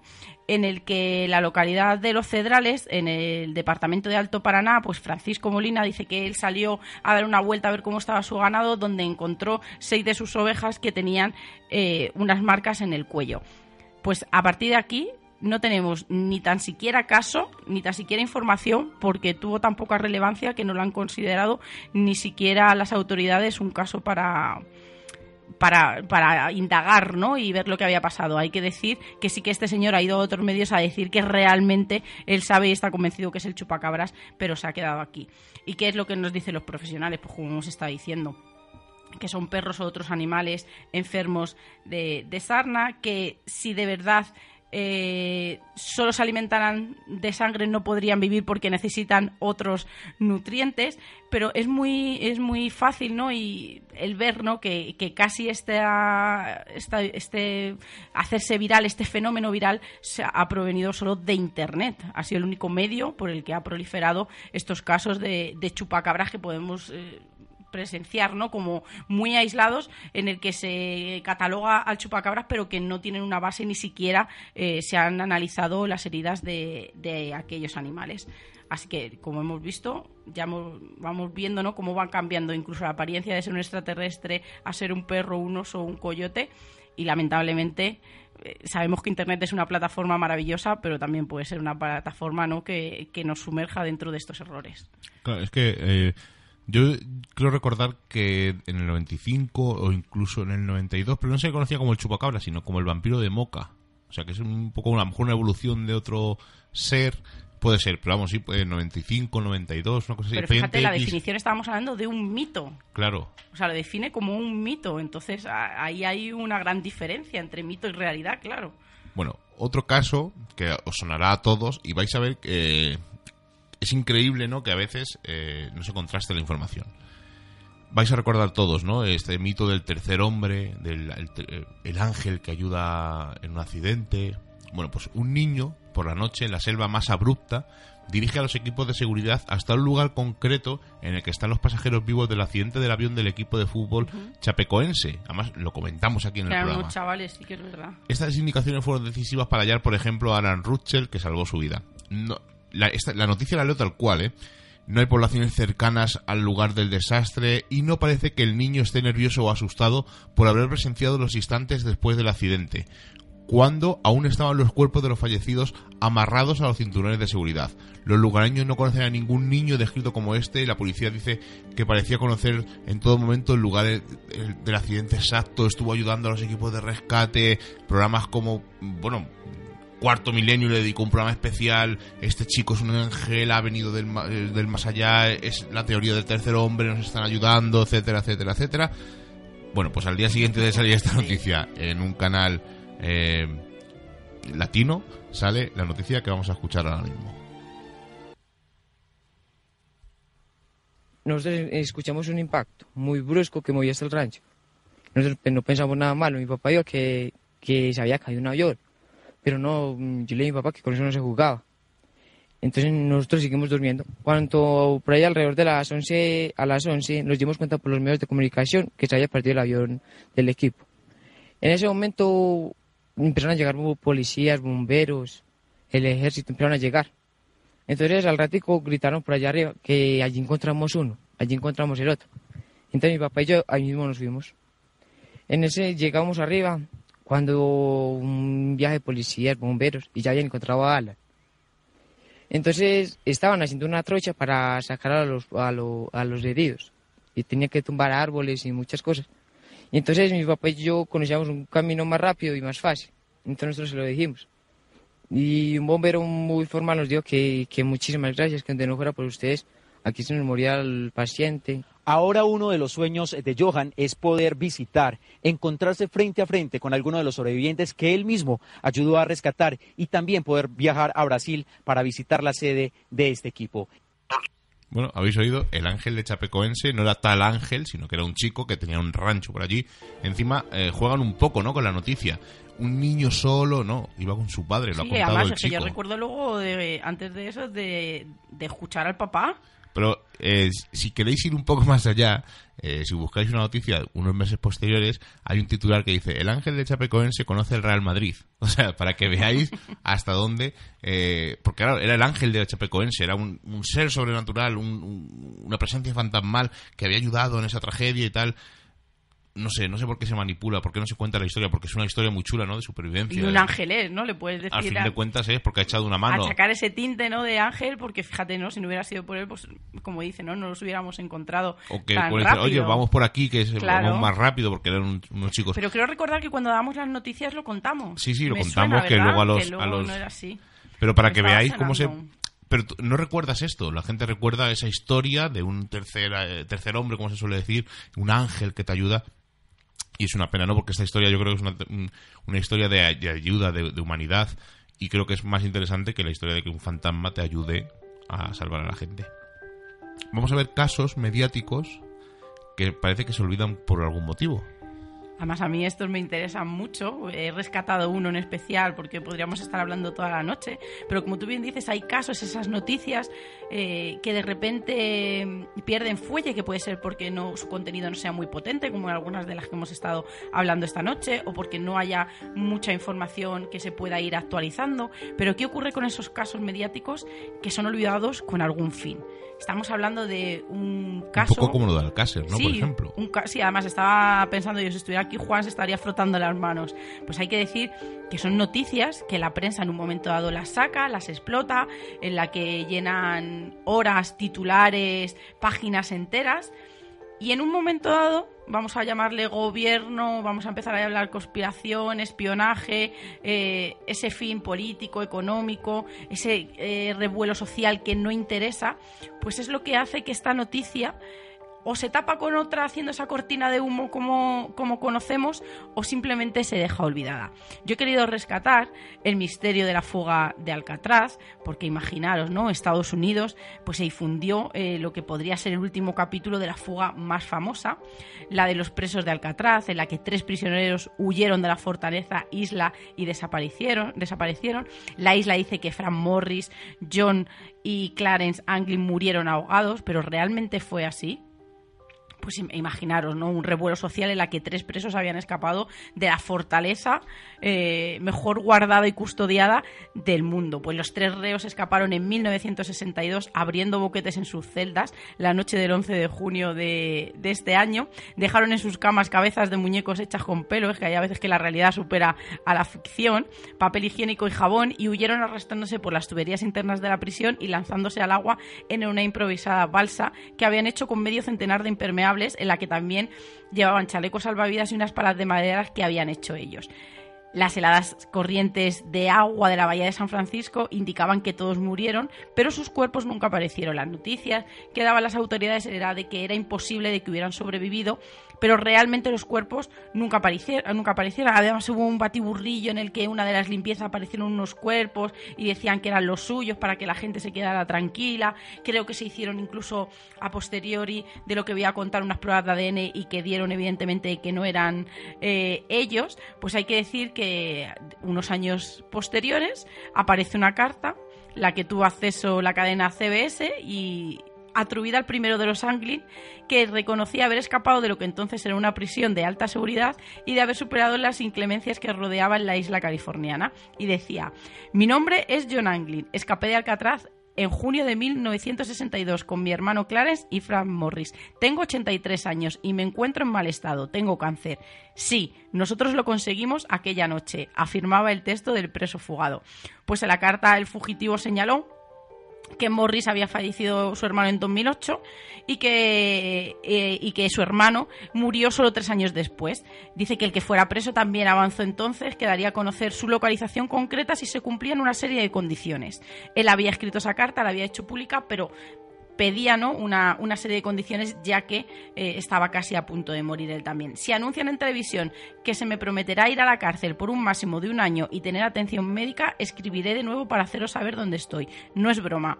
en el que la localidad de Los Cedrales, en el departamento de Alto Paraná, pues Francisco Molina dice que él salió a dar una vuelta a ver cómo estaba su ganado, donde encontró seis de sus ovejas que tenían eh, unas marcas en el cuello. Pues a partir de aquí no tenemos ni tan siquiera caso, ni tan siquiera información, porque tuvo tan poca relevancia que no lo han considerado ni siquiera las autoridades un caso para, para, para indagar ¿no? y ver lo que había pasado. Hay que decir que sí que este señor ha ido a otros medios a decir que realmente él sabe y está convencido que es el chupacabras, pero se ha quedado aquí. ¿Y qué es lo que nos dicen los profesionales? Pues como hemos estado diciendo que son perros o otros animales enfermos de, de sarna, que si de verdad eh, solo se alimentaran de sangre no podrían vivir porque necesitan otros nutrientes, pero es muy, es muy fácil, ¿no? Y el ver, ¿no? Que, casi este, este hacerse viral, este fenómeno viral, se ha provenido solo de Internet. Ha sido el único medio por el que ha proliferado estos casos de, de chupacabras que podemos... Eh, presenciar, ¿no? Como muy aislados en el que se cataloga al chupacabras, pero que no tienen una base ni siquiera eh, se han analizado las heridas de, aquellos animales. Así que, como hemos visto, ya vamos viendo ¿no? cómo van cambiando incluso la apariencia de ser un extraterrestre a ser un perro, un oso o un coyote. Y lamentablemente eh, sabemos que Internet es una plataforma maravillosa, pero también puede ser una plataforma ¿no? que, nos sumerja dentro de estos errores. Claro, es que eh, Yo creo recordar que en el 95 o incluso en el 92, pero no se conocía como el chupacabra, sino como el vampiro de Moca. O sea, que es un poco a lo mejor una evolución de otro ser. Puede ser, pero vamos, sí, pues 95, 92, una cosa así. Pero fíjate, la definición estábamos hablando de un mito. Claro. O sea, lo define como un mito. Entonces, ahí hay una gran diferencia entre mito y realidad, claro. Bueno, otro caso que os sonará a todos y vais a ver que es increíble, ¿no? Que a veces eh, no se contraste la información. Vais a recordar todos, ¿no? Este mito del tercer hombre, del el ángel que ayuda en un accidente. Bueno, pues un niño por la noche en la selva más abrupta, dirige a los equipos de seguridad hasta un lugar concreto en el que están los pasajeros vivos del accidente del avión del equipo de fútbol chapecoense. Además, lo comentamos aquí en el programa. chavales, sí que es verdad. Estas indicaciones fueron decisivas para hallar, por ejemplo, a Alan Rutschel, que salvó su vida. La, la noticia la leo tal cual, ¿eh? No hay poblaciones cercanas al lugar del desastre y no parece que el niño esté nervioso o asustado por haber presenciado los instantes después del accidente cuando aún estaban los cuerpos de los fallecidos amarrados a los cinturones de seguridad. Los lugareños no conocen a ningún niño descrito como este y la policía dice que parecía conocer en todo momento el lugar del accidente exacto, estuvo ayudando a los equipos de rescate, programas como, bueno, Cuarto Milenio le dedicó un programa especial, este chico es un ángel, ha venido del, del más allá, es la teoría del tercer hombre, nos están ayudando, etcétera, etcétera, etcétera. Bueno, pues al día siguiente de salir esta noticia en un canal eh, latino sale la noticia que vamos a escuchar ahora mismo. Nosotros escuchamos un impacto muy brusco que movía hasta el rancho. Nosotros no pensamos nada malo, mi papá y yo, que, que se había caído un avión. Pero no, yo le dije a mi papá que con eso no se jugaba. Entonces nosotros seguimos durmiendo. Cuando por ahí alrededor de las 11, a las 11, nos dimos cuenta por los medios de comunicación que se había perdido el avión del equipo. En ese momento empezaron a llegar policías, bomberos, el ejército empezaron a llegar. Entonces al ratico gritaron por allá arriba que allí encontramos uno, allí encontramos el otro. Entonces mi papá y yo ahí mismo nos fuimos. En ese llegamos arriba cuando un viaje de policías, bomberos, y ya habían encontrado a Alan. Entonces estaban haciendo una trocha para sacar a los, a, a los heridos. Y tenía que tumbar árboles y muchas cosas. Y entonces mi papá y yo conocíamos un camino más rápido y más fácil. Entonces nosotros se lo dijimos. Y un bombero muy formal nos dijo que, que muchísimas gracias, que no fuera por ustedes, aquí se nos moría el paciente. Ahora uno de los sueños de Johan es poder visitar, encontrarse frente a frente con alguno de los sobrevivientes que él mismo ayudó a rescatar y también poder viajar a Brasil para visitar la sede de este equipo. Bueno, habéis oído, el ángel de Chapecoense no era tal ángel, sino que era un chico que tenía un rancho por allí. Encima eh, juegan un poco, ¿no? Con la noticia. Un niño solo, no, iba con su padre, lo ha contado además, el chico. yo recuerdo luego, de, antes de eso, de, de escuchar al papá pero eh, si queréis ir un poco más allá, eh, si buscáis una noticia unos meses posteriores, hay un titular que dice: El ángel de Chapecoense conoce el Real Madrid. O sea, para que veáis hasta dónde. Eh, porque claro, era el ángel de Chapecoense, era un, ser sobrenatural, una presencia fantasmal que había ayudado en esa tragedia y tal no sé, no sé por qué se manipula, por qué no se cuenta la historia, porque es una historia muy chula, ¿no? De supervivencia. Y un ángel es, ¿no? Le puedes decir. Al fin de cuentas es porque ha echado una mano. A sacar ese tinte, ¿no? De ángel, porque fíjate, ¿no? Si no hubiera sido por él, pues como dice, ¿no? No los hubiéramos encontrado. O que tan oye, vamos por aquí, que es vamos más rápido, porque eran unos chicos. Pero creo recordar que cuando damos las noticias lo contamos. Sí, sí, lo contamos, que luego a los. a los... No era así. Pero para que veáis cómo se pero no recuerdas esto. La gente recuerda esa historia de un tercer, eh, tercer hombre, como se suele decir, un ángel que te ayuda. Y es una pena, ¿no? Porque esta historia yo creo que es una, historia de, ayuda, de, humanidad, y creo que es más interesante que la historia de que un fantasma te ayude a salvar a la gente. Vamos a ver casos mediáticos que parece que se olvidan por algún motivo. Además, a mí estos me interesan mucho. He rescatado uno en especial porque podríamos estar hablando toda la noche. Pero como tú bien dices, hay casos, esas noticias eh, que de repente pierden fuelle, que puede ser porque no, su contenido no sea muy potente, como algunas de las que hemos estado hablando esta noche, o porque no haya mucha información que se pueda ir actualizando. Pero ¿qué ocurre con esos casos mediáticos que son olvidados con algún fin? Estamos hablando de un caso... Un poco como lo de Alcácer, ¿no? Por ejemplo. sí, además estaba pensando yo si estuviera aquí aquí Juan se estaría frotando las manos. Pues hay que decir que son noticias que la prensa en un momento dado las saca, las explota, en la que llenan horas, titulares, páginas enteras. Y en un momento dado, vamos a llamarle gobierno, vamos a empezar a hablar conspiración, espionaje, eh, ese fin político, económico, ese eh, revuelo social que no interesa, pues es lo que hace que esta noticia o se tapa con otra haciendo esa cortina de humo como, como conocemos o simplemente se deja olvidada. Yo he querido rescatar el misterio de la fuga de Alcatraz, porque imaginaros, ¿no? Estados Unidos pues se difundió eh, lo que podría ser el último capítulo de la fuga más famosa, la de los presos de Alcatraz, en la que tres prisioneros huyeron de la fortaleza isla y desaparecieron. desaparecieron. La isla dice que Frank Morris, John y Clarence Anglin murieron ahogados, pero realmente fue así pues imaginaros, ¿no? Un revuelo social en la que tres presos habían escapado de la fortaleza eh, mejor guardada y custodiada del mundo. Pues los tres reos escaparon en 1962 abriendo boquetes en sus celdas la noche del 11 de junio de, este año. Dejaron en sus camas cabezas de muñecos hechas con pelo, es que hay a veces que la realidad supera a la ficción, papel higiénico y jabón y huyeron arrastrándose por las tuberías internas de la prisión y lanzándose al agua en una improvisada balsa que habían hecho con medio centenar de impermeables en la que también llevaban chalecos salvavidas y unas palas de madera que habían hecho ellos. Las heladas corrientes de agua de la bahía de San Francisco indicaban que todos murieron, pero sus cuerpos nunca aparecieron. Las noticias que daban las autoridades era de que era imposible de que hubieran sobrevivido pero realmente los cuerpos nunca aparecieron. Nunca aparecieron. Además hubo un batiburrillo en el que una de las limpiezas aparecieron unos cuerpos y decían que eran los suyos para que la gente se quedara tranquila. Creo que se hicieron incluso a posteriori de lo que voy a contar unas pruebas de ADN y que dieron evidentemente que no eran eh, ellos. Pues hay que decir que unos años posteriores aparece una carta la que tuvo acceso la cadena CBS y, atribuida al primero de los Anglin, que reconocía haber escapado de lo que entonces era una prisión de alta seguridad y de haber superado las inclemencias que rodeaban la isla californiana. Y decía, mi nombre es John Anglin, escapé de Alcatraz en junio de 1962 con mi hermano Clarence y Frank Morris. Tengo 83 años y me encuentro en mal estado. Tengo cáncer. Sí, nosotros lo conseguimos aquella noche, afirmaba el texto del preso fugado. Pues en la carta el fugitivo señaló que Morris había fallecido su hermano en 2008 y que, eh, y que su hermano murió solo tres años después. Dice que el que fuera preso también avanzó entonces, que daría a conocer su localización concreta si se cumplían una serie de condiciones. Él había escrito esa carta, la había hecho pública, pero pedía ¿no? una, serie de condiciones ya que eh, estaba casi a punto de morir él también. Si anuncian en televisión que se me prometerá ir a la cárcel por un máximo de un año y tener atención médica, escribiré de nuevo para haceros saber dónde estoy. No es broma.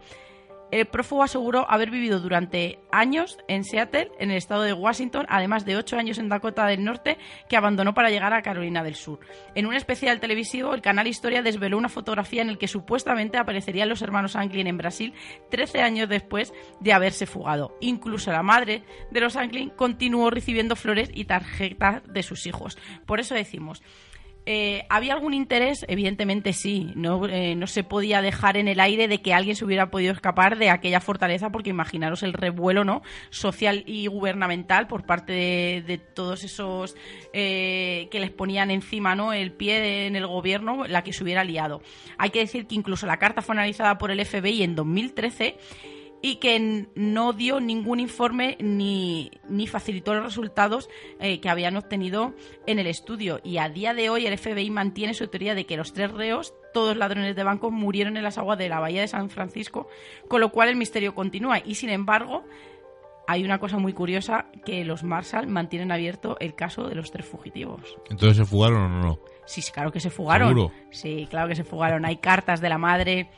El prófugo aseguró haber vivido durante años en Seattle, en el estado de Washington, además de ocho años en Dakota del Norte, que abandonó para llegar a Carolina del Sur. En un especial televisivo, el canal Historia desveló una fotografía en la que supuestamente aparecerían los hermanos Anglin en Brasil 13 años después de haberse fugado. Incluso la madre de los Anglin continuó recibiendo flores y tarjetas de sus hijos. Por eso decimos, eh, ¿Había algún interés? Evidentemente sí. No, eh, no se podía dejar en el aire de que alguien se hubiera podido escapar de aquella fortaleza, porque imaginaros el revuelo ¿no? social y gubernamental por parte de, todos esos eh, que les ponían encima ¿no? el pie en el gobierno, la que se hubiera liado. Hay que decir que incluso la carta fue analizada por el FBI en 2013 y que no dio ningún informe ni, ni facilitó los resultados eh, que habían obtenido en el estudio. Y a día de hoy el FBI mantiene su teoría de que los tres reos, todos ladrones de banco, murieron en las aguas de la bahía de San Francisco, con lo cual el misterio continúa. Y sin embargo, hay una cosa muy curiosa que los Marshall mantienen abierto el caso de los tres fugitivos. ¿Entonces se fugaron o no? Sí, claro que se fugaron. Sí, claro que se fugaron. Hay cartas de la madre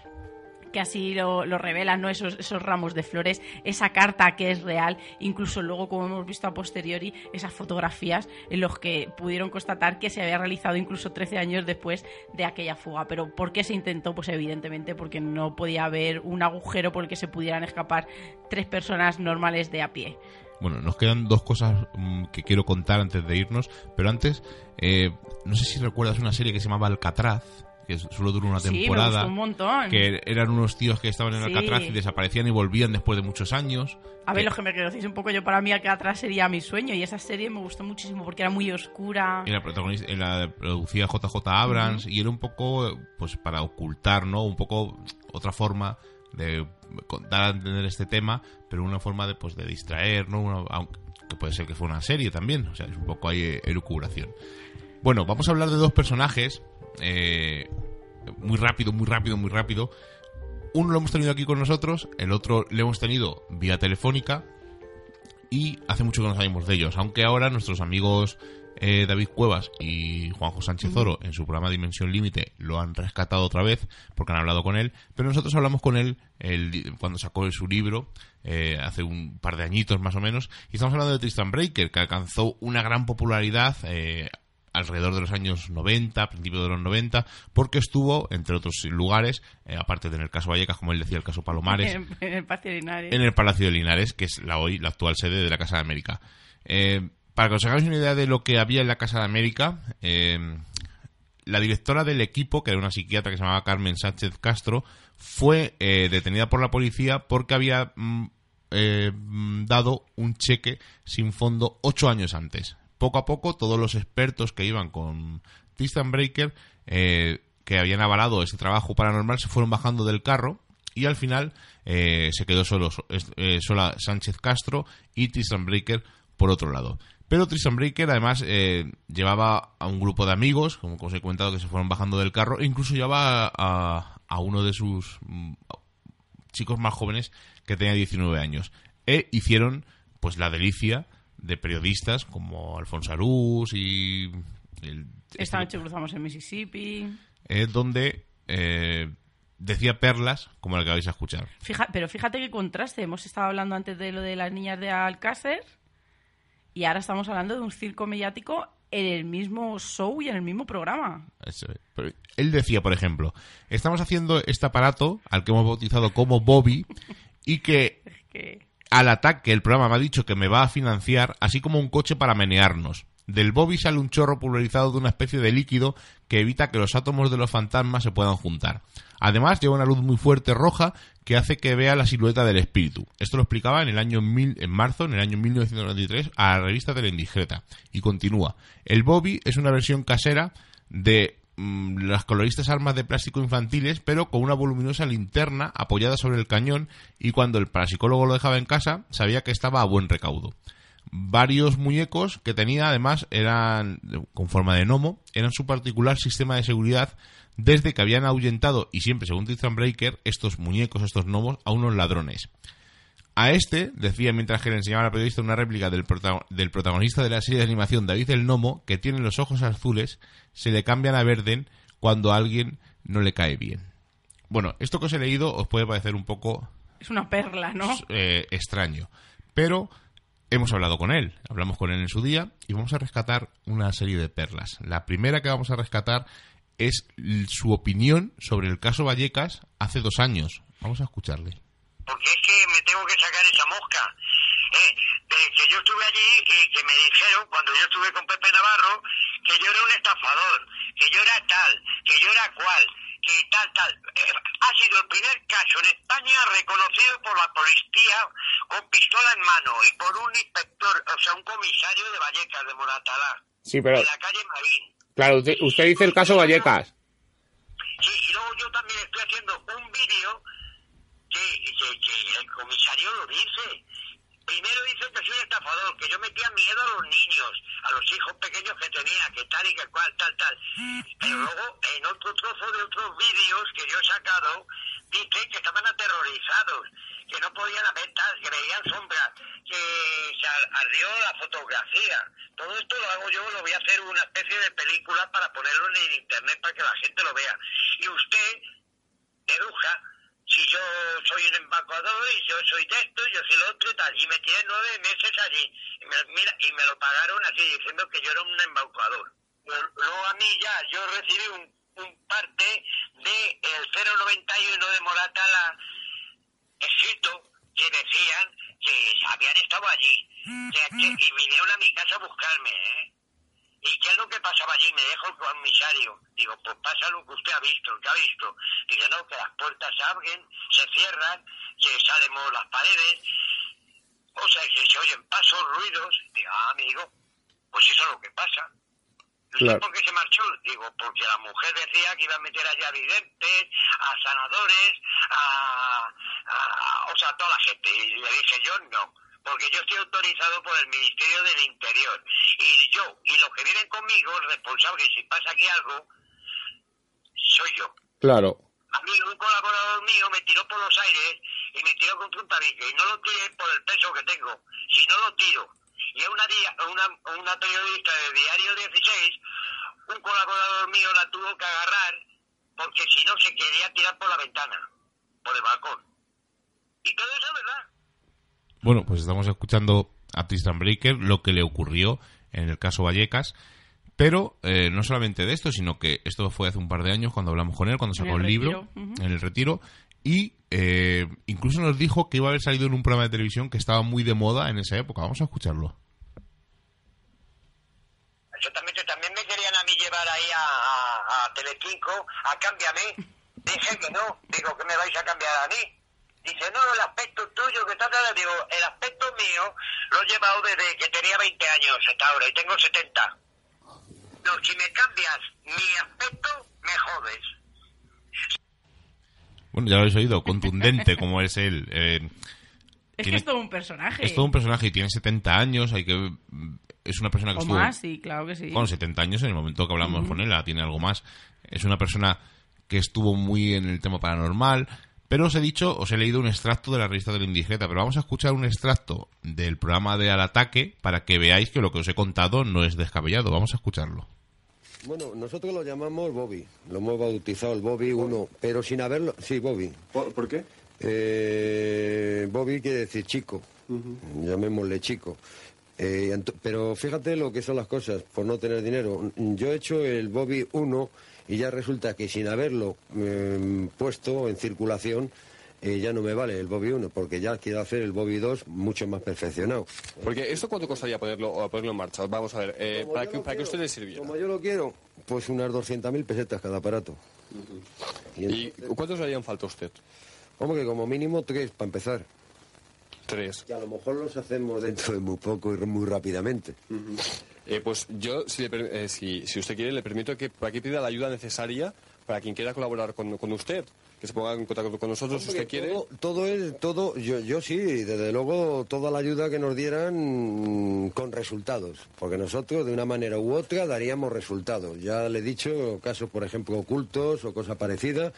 que así lo, revelan, ¿no? Esos, esos ramos de flores, esa carta que es real, incluso luego, como hemos visto a posteriori, esas fotografías en los que pudieron constatar que se había realizado incluso 13 años después de aquella fuga. Pero ¿por qué se intentó? Pues evidentemente porque no podía haber un agujero por el que se pudieran escapar tres personas normales de a pie. Bueno, nos quedan dos cosas mm, que quiero contar antes de irnos, pero antes, eh, no sé si recuerdas una serie que se llamaba Alcatraz, que solo duró una Sí, me temporada. gustó un montón. Que eran unos tíos que estaban en Sí. Alcatraz y desaparecían y volvían después de muchos años. A ver, Que- los que me conocéis un poco, yo para mí acá atrás sería mi sueño y esa serie me gustó muchísimo porque era muy oscura. Y la protagonista, la producía JJ Abrams y era un poco, pues para ocultar, ¿no? Un poco otra forma de dar a entender este tema, pero una forma de, pues, de distraer, ¿no? Una- aunque que puede ser que fue una serie también, o sea, es un poco ahí eh, elucubración. Bueno, vamos a hablar de dos personajes, eh, muy rápido, muy rápido, muy rápido. Uno lo hemos tenido aquí con nosotros, el otro lo hemos tenido vía telefónica y hace mucho que no sabemos de ellos, aunque ahora nuestros amigos eh, David Cuevas y Juanjo Sánchez Oro en su programa Dimensión Límite lo han rescatado otra vez porque han hablado con él, pero nosotros hablamos con él el- cuando sacó su libro eh, hace un par de añitos más o menos y estamos hablando de Tristan Breaker que alcanzó una gran popularidad eh, alrededor de los años 90, principios de los 90, porque estuvo, entre otros lugares, eh, aparte de en el caso Vallecas, como él decía, el caso Palomares, En, en el Patio de Linares. en el Palacio de Linares, que es la hoy la actual sede de la Casa de América. Eh, para que os hagáis una idea de lo que había en la Casa de América, eh, la directora del equipo, que era una psiquiatra que se llamaba Carmen Sánchez Castro, fue eh, detenida por la policía porque había mm, eh, dado un cheque sin fondo ocho años antes. Poco a poco, todos los expertos que iban con Tristan Breaker, eh, que habían avalado ese trabajo paranormal, se fueron bajando del carro y al final eh, se quedó solo, eh, sola Sánchez Castro y Tristan Breaker por otro lado. Pero Tristan Breaker además eh, llevaba a un grupo de amigos, como os he comentado, que se fueron bajando del carro, e incluso llevaba a, a uno de sus mm, chicos más jóvenes que tenía 19 años. E hicieron pues la delicia de periodistas como Alfonso Arús y... el- Esta noche cruzamos en Mississippi. eh, donde eh, decía perlas como la que vais a escuchar. Fija- pero fíjate qué contraste. Hemos estado hablando antes de lo de las niñas de Alcácer y ahora estamos hablando de un circo mediático en el mismo show y en el mismo programa. Eso es. Pero Él decía, por ejemplo, estamos haciendo este aparato al que hemos bautizado como Bobby y que Que... al ataque el programa me ha dicho que me va a financiar, así como un coche para menearnos. Del Bobby sale un chorro pulverizado de una especie de líquido que evita que los átomos de los fantasmas se puedan juntar. Además, lleva una luz muy fuerte roja que hace que vea la silueta del espíritu. Esto lo explicaba en el año mil, en marzo, en el año 1993, a la revista de la Indiscreta. Y continúa. El Bobby es una versión casera de mm, las coloristas armas de plástico infantiles, pero con una voluminosa linterna apoyada sobre el cañón y cuando el parapsicólogo lo dejaba en casa, sabía que estaba a buen recaudo. Varios muñecos que tenía además eran con forma de gnomo, eran su particular sistema de seguridad desde que habían ahuyentado, y siempre según Tristan Breaker, estos muñecos, estos gnomos, a unos ladrones. A este, decía mientras que le enseñaba a la periodista una réplica del, del protagonista de la serie de animación David el Gnomo, que tiene los ojos azules, se le cambian a verden cuando a alguien no le cae bien. Bueno, esto que os he leído os puede parecer un poco Es una perla, ¿no? eh, extraño, pero hemos hablado con él, hablamos con él en su día y vamos a rescatar una serie de perlas. La primera que vamos a rescatar es su opinión sobre el caso Vallecas hace dos años. Vamos a escucharle. porque es que me tengo que sacar esa mosca. Eh, de que yo estuve allí y que me dijeron, cuando yo estuve con Pepe Navarro, que yo era un estafador, que yo era tal, que yo era cual, que tal, tal. Eh, ha sido el primer caso en España reconocido por la policía con pistola en mano y por un inspector, o sea, un comisario de Vallecas, de Moratalá, Sí, pero de la calle Marín. claro, usted, usted dice el caso Vallecas. Sí, y luego yo también estoy haciendo un vídeo que, que, que el comisario lo dice. Primero dice que soy estafador, que yo metía miedo a los niños, a los hijos pequeños que tenía, que tal y que cual, tal, tal. Pero luego, en otro trozo de otros vídeos que yo he sacado, dice que estaban aterrorizados, que no podían ver tal, que veían sombras, que se ar- ardió la fotografía. Todo esto lo hago yo, lo voy a hacer una especie de película para ponerlo en el internet para que la gente lo vea. Y usted deduja si yo soy un embaucador y yo soy de esto, yo soy lo otro y tal. Y me tiré nueve meses allí. Y me, mira, y me lo pagaron así, diciendo que yo era un embaucador. Luego a mí ya, yo recibí un, un parte de el 091 de Moratala escrito que decían que habían estado allí. Sea, que- y vinieron a mi casa a buscarme, ¿eh? ¿Y qué es lo que pasaba allí? Me dejo el comisario. Digo, pues pasa lo que usted ha visto, ¿qué ha visto? Dice, no, que las puertas se abren, se cierran, se salen las paredes. O sea, que se oyen pasos, ruidos. Digo, ah, amigo, pues eso es lo que pasa. ¿Y por qué se marchó? Digo, porque la mujer decía que iba a meter allá a videntes, a sanadores, a, a, o sea, a toda la gente. Y le dije, yo no porque yo estoy autorizado por el Ministerio del Interior. Y yo, y los que vienen conmigo, el responsable, si pasa aquí algo, soy yo. Claro. A mí un colaborador mío me tiró por los aires y me tiró contra un tabique. Y no lo tiré por el peso que tengo, sino lo tiro. Y una, día, una, una periodista de Diario 16, un colaborador mío la tuvo que agarrar porque si no se quería tirar por la ventana, por el balcón. Y todo eso es verdad. Bueno, pues estamos escuchando a Tristan Breaker, lo que le ocurrió en el caso Vallecas. Pero eh, no solamente de esto, sino que esto fue hace un par de años cuando hablamos con él, cuando sacó el, libro en el retiro. Y eh, incluso nos dijo que iba a haber salido en un programa de televisión que estaba muy de moda en esa época. Vamos a escucharlo. Exactamente, también me querían a mí llevar ahí a, a, a Telecinco a Cámbiame. Dije que no, digo que me vais a cambiar a mí. Dice, no, el aspecto tuyo que está digo, el aspecto mío lo he llevado desde que tenía 20 años hasta ahora y tengo 70. No, si me cambias mi aspecto, me jodes. Bueno, ya lo habéis oído, contundente como es él. Eh, es que es todo un personaje. Es todo un personaje y tiene 70 años, hay que es una persona que o estuvo... más, sí, claro que sí. Con 70 años, en el momento que hablamos con él, tiene algo más. Es una persona que estuvo muy en el tema paranormal, pero os he dicho, os he leído un extracto de la revista de la Indigeta, pero vamos a escuchar un extracto del programa de Al Ataque para que veáis que lo que os he contado no es descabellado. Vamos a escucharlo. Bueno, nosotros lo llamamos Bobby, lo hemos bautizado el Bobby 1, pero sin haberlo... Sí, Bobby. ¿Por, qué? Eh, Bobby quiere decir chico, llamémosle chico. Eh, pero fíjate lo que son las cosas, por no tener dinero. Yo he hecho el Bobby 1 y ya resulta que sin haberlo em, puesto en circulación eh, ya no me vale el Bobby 1, porque ya quiero hacer el Bobby 2 mucho más perfeccionado. Porque ¿esto cuánto costaría ponerlo, ponerlo en marcha? Vamos a ver, eh, para, que, para que usted le sirviera. Como yo lo quiero, pues unas 200.000 pesetas cada aparato. ¿Y, cuántos le harían falta a usted? Como que como mínimo tres, para empezar. Tres. Y a lo mejor los hacemos dentro de muy poco y muy rápidamente. Eh, pues yo, eh, si, si, usted quiere, le permito que por aquí pida la ayuda necesaria para quien quiera colaborar con, usted. Que se ponga en contacto con nosotros si usted quiere. Todo, es, todo, yo, yo sí, desde luego, toda la ayuda que nos dieran con resultados. Porque nosotros, de una manera u otra, daríamos resultados. Ya le he dicho, casos, por ejemplo, ocultos o cosas parecidas,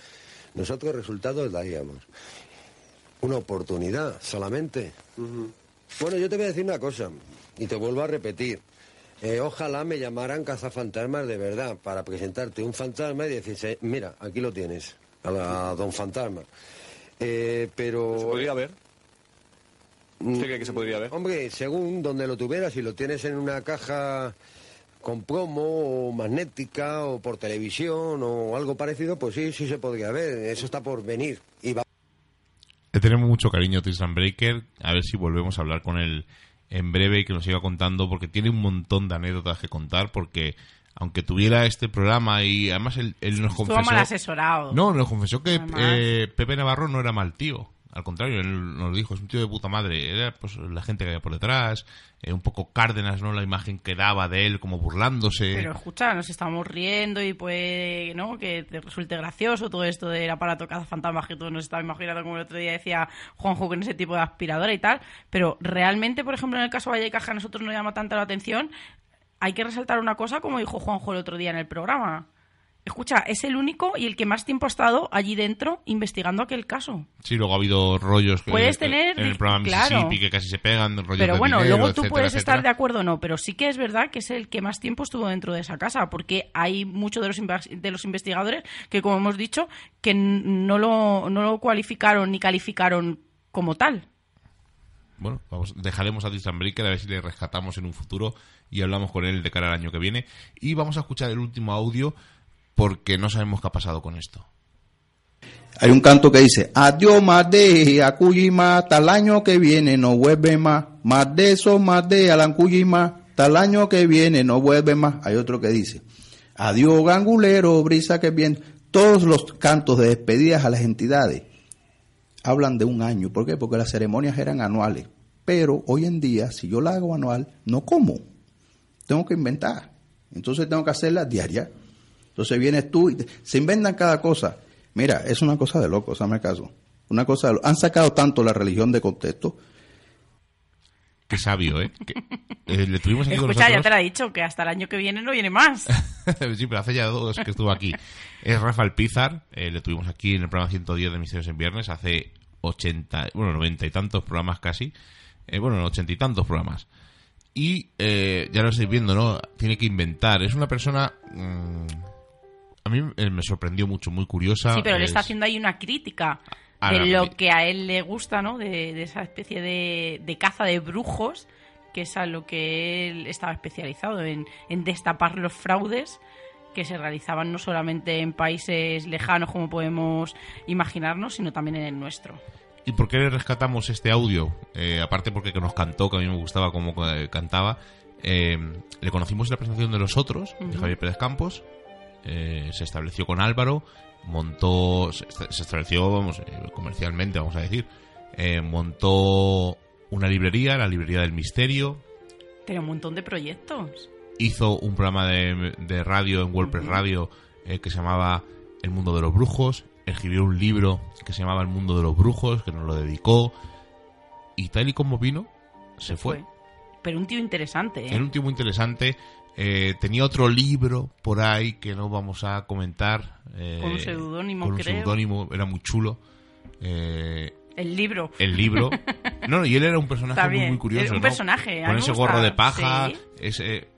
nosotros resultados daríamos. Una oportunidad solamente. Bueno, yo te voy a decir una cosa, y te vuelvo a repetir. Eh, ojalá me llamaran cazafantasmas de verdad para presentarte un fantasma y decirse, mira, aquí lo tienes, a, don fantasma. Eh, pero... ¿Se podría ver? ¿Usted cree que se podría ver? Hombre, según donde lo tuvieras, si lo tienes en una caja con plomo o magnética o por televisión o algo parecido, pues sí, sí se podría ver. Eso está por venir. Y va... Le tenemos mucho cariño a Tristan Breaker. A ver si volvemos a hablar con él en breve y que nos siga contando porque tiene un montón de anécdotas que contar porque aunque tuviera este programa y además él, nos confesó... mal asesorado. No, nos confesó que eh, Pepe Navarro no era mal tío. Al contrario, él nos dijo, es un tío de puta madre. Era pues la gente que había por detrás, eh, un poco Cárdenas, ¿no? La imagen que daba de él como burlándose. Pero escucha, nos estamos riendo y puede, ¿no? Que te resulte gracioso todo esto del aparato cazafantasmas que todos nos estaba imaginando, como el otro día decía Juanjo, con ese tipo de aspiradora y tal. Pero realmente, por ejemplo, en el caso de Valle Caja, a nosotros nos llama tanta la atención. Hay que resaltar una cosa, como dijo Juanjo el otro día en el programa Escucha, es el único y el que más tiempo ha estado allí dentro investigando aquel caso. Sí, luego ha habido rollos que, puedes tener, en el programa Mississippi que casi se pegan, rollos Pero bueno, luego tú puedes estar de acuerdo o no, pero sí que es verdad que es el que más tiempo estuvo dentro de esa casa, porque hay muchos de los, de los investigadores que, como hemos dicho, que no lo, no lo cualificaron ni calificaron como tal. Bueno, vamos, dejaremos a Tristan Breaker a ver si le rescatamos en un futuro y hablamos con él de cara al año que viene. Y vamos a escuchar el último audio porque no sabemos qué ha pasado con esto. Hay un canto que dice, adiós más de Akuyima, hasta el año que viene no vuelve más, más de eso, más de Alancuyima. hasta el año que viene no vuelve más. Hay otro que dice, adiós gangulero, brisa que bien. Todos los cantos de despedidas a las entidades hablan de un año. ¿Por qué? Porque las ceremonias eran anuales. Pero hoy en día, si yo la hago anual, no como. Tengo que inventar. Entonces tengo que hacerla diaria. Entonces vienes tú y se inventan cada cosa. Mira, es una cosa de loco, me caso. Una cosa Han sacado tanto la religión de contexto. Qué sabio, ¿eh? eh le tuvimos aquí Escucha, ya te lo he dicho, que hasta el año que viene no viene más. sí, pero hace ya dos que estuvo aquí. Es Rafael Pizar, eh, le tuvimos aquí en el programa 110 de Misterios en Viernes, hace 80, bueno, 90 y tantos programas casi. Eh, bueno, 80 y tantos programas. Y ya lo estáis viendo, ¿no? Tiene que inventar. Es una persona... Mm, a mí me sorprendió mucho, muy curiosa. Sí, pero le está haciendo ahí una crítica de lo que a él le gusta, ¿no? De, esa especie de, caza de brujos, que es a lo que él estaba especializado, en, destapar los fraudes que se realizaban no solamente en países lejanos como podemos imaginarnos, sino también en el nuestro. ¿Y por qué le rescatamos este audio? Eh, aparte porque nos cantó, que a mí me gustaba cómo cantaba. Eh, le conocimos en la presentación de los otros, de Javier Pérez Campos. Eh, se estableció con Álvaro montó, se, estableció, vamos, eh, comercialmente, vamos a decir, eh, montó una librería, la librería del misterio. Tiene un montón de proyectos. Hizo un programa de, radio en WordPress Radio que se llamaba El mundo de los brujos. Escribió un libro que se llamaba El mundo de los brujos, que nos lo dedicó. Y tal y como vino, se, fue. Pero un tío interesante, ¿eh? Era un tío muy interesante. Eh, tenía otro libro por ahí que no vamos a comentar. Eh, con un seudónimo, Con un seudónimo, era muy chulo. Eh, el libro. El libro. No, y él era un personaje muy, curioso. un personaje. Con ese gorro de paja.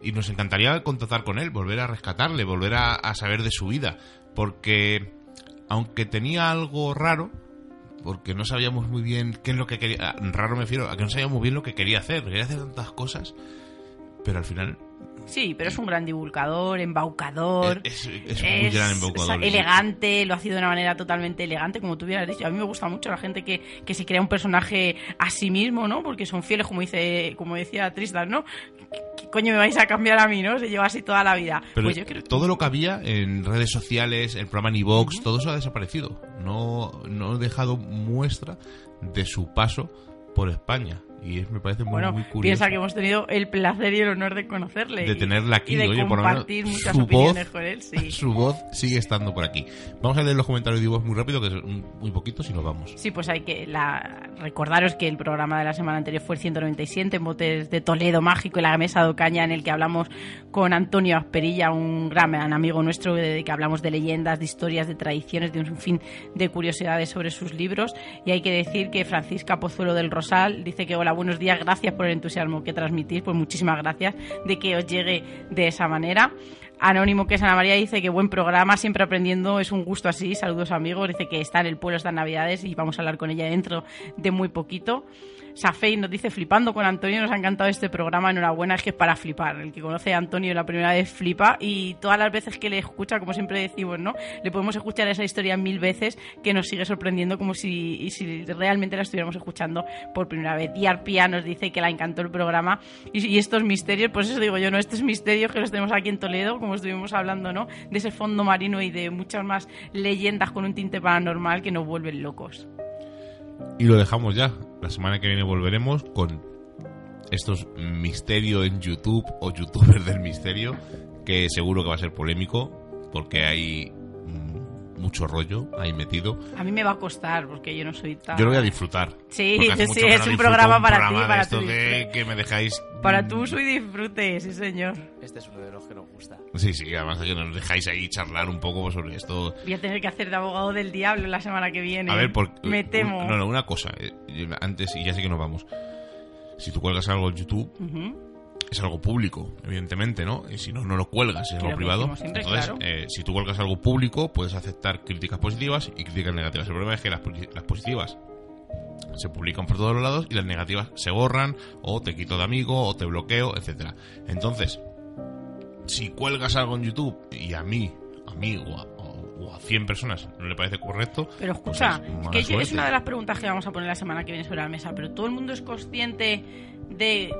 y nos encantaría contactar con él, volver a rescatarle, volver a, saber de su vida. Porque, aunque tenía algo raro, porque no sabíamos muy bien qué es lo que quería. Raro me refiero a que no sabíamos muy bien lo que quería hacer. Quería hacer tantas cosas, pero al final Sí, pero es un gran divulgador, embaucador. Es, muy gran embaucador. elegante, lo ha sido de una manera totalmente elegante, como tú hubieras dicho. A mí me gusta mucho la gente que, que se crea un personaje a sí mismo, ¿no? Porque son fieles, como dice como decía Tristan, ¿no? ¿Qué coño me vais a cambiar a mí, no? Se lleva así toda la vida. Pero pues todo lo que había en redes sociales, el programa Nivox, todo eso ha desaparecido. No, no he dejado muestra de su paso por España y me parece muy, muy curioso. Piensa que hemos tenido el placer y el honor de conocerle. De tenerla aquí, y de oye, compartir por muchas opiniones con él. Sí. Su voz sigue estando por aquí. Vamos a leer los comentarios de voz muy rápido, que son muy poquitos, y nos vamos. Sí, pues hay que la... recordaros que el programa de la semana anterior fue el 197 en Botes de Toledo Mágico y la mesa de Ocaña, en el que hablamos con Antonio Asperilla, un gran amigo nuestro, de que hablamos de leyendas, de historias, de tradiciones, de un fin de curiosidades sobre sus libros. Y hay que decir que Francisca Pozuelo del Rosal dice que hola, buenos días, gracias por el entusiasmo que transmitís, pues muchísimas gracias de que os llegue de esa manera. Anónimo que es Ana María dice que buen programa, siempre aprendiendo, es un gusto así. Saludos amigos, dice que está en el pueblo estas navidades y vamos a hablar con ella dentro de muy poquito. Safei nos dice flipando con Antonio, nos ha encantado este programa, enhorabuena, es que es para flipar. El que conoce a Antonio la primera vez flipa y todas las veces que le escucha, como siempre decimos, ¿no? Le podemos escuchar esa historia mil veces que nos sigue sorprendiendo como si, realmente la estuviéramos escuchando por primera vez. Y Arpia nos dice que la encantó el programa y, estos misterios, pues eso digo yo, ¿no? Estos misterios que los tenemos aquí en Toledo, como estuvimos hablando, ¿no? De ese fondo marino y de muchas más leyendas con un tinte paranormal que nos vuelven locos. Y lo dejamos ya. La semana que viene volveremos con estos misterios en YouTube o youtubers del misterio, que seguro que va a ser polémico, porque hay mucho rollo ahí metido. A mí me va a costar porque yo no soy tan. Yo lo voy a disfrutar. Sí, sí, es un programa para ti, para esto de que me dejáis. Para tu uso y disfrute, sí, señor. Este es uno de los que nos gusta. Sí, sí, además que nos dejáis ahí charlar un poco sobre esto. Voy a tener que hacer de abogado del diablo la semana que viene. A ver, porque. Me temo. no, no, una cosa. Eh, antes, y ya sé que nos vamos. Si tú cuelgas algo en YouTube es algo público, evidentemente, ¿no? Y si no, no lo cuelgas, es algo privado. Entonces, eh, si tú cuelgas algo público, puedes aceptar críticas positivas y críticas negativas. El problema es que las, las positivas se publican por todos los lados y las negativas se borran o te quito de amigo o te bloqueo, etcétera. Entonces, si cuelgas algo en YouTube y a mí, a mí o a, o a 100 personas no le parece correcto. Pero pues escucha, es, que es una de las preguntas que vamos a poner la semana que viene sobre la mesa, pero todo el mundo es consciente de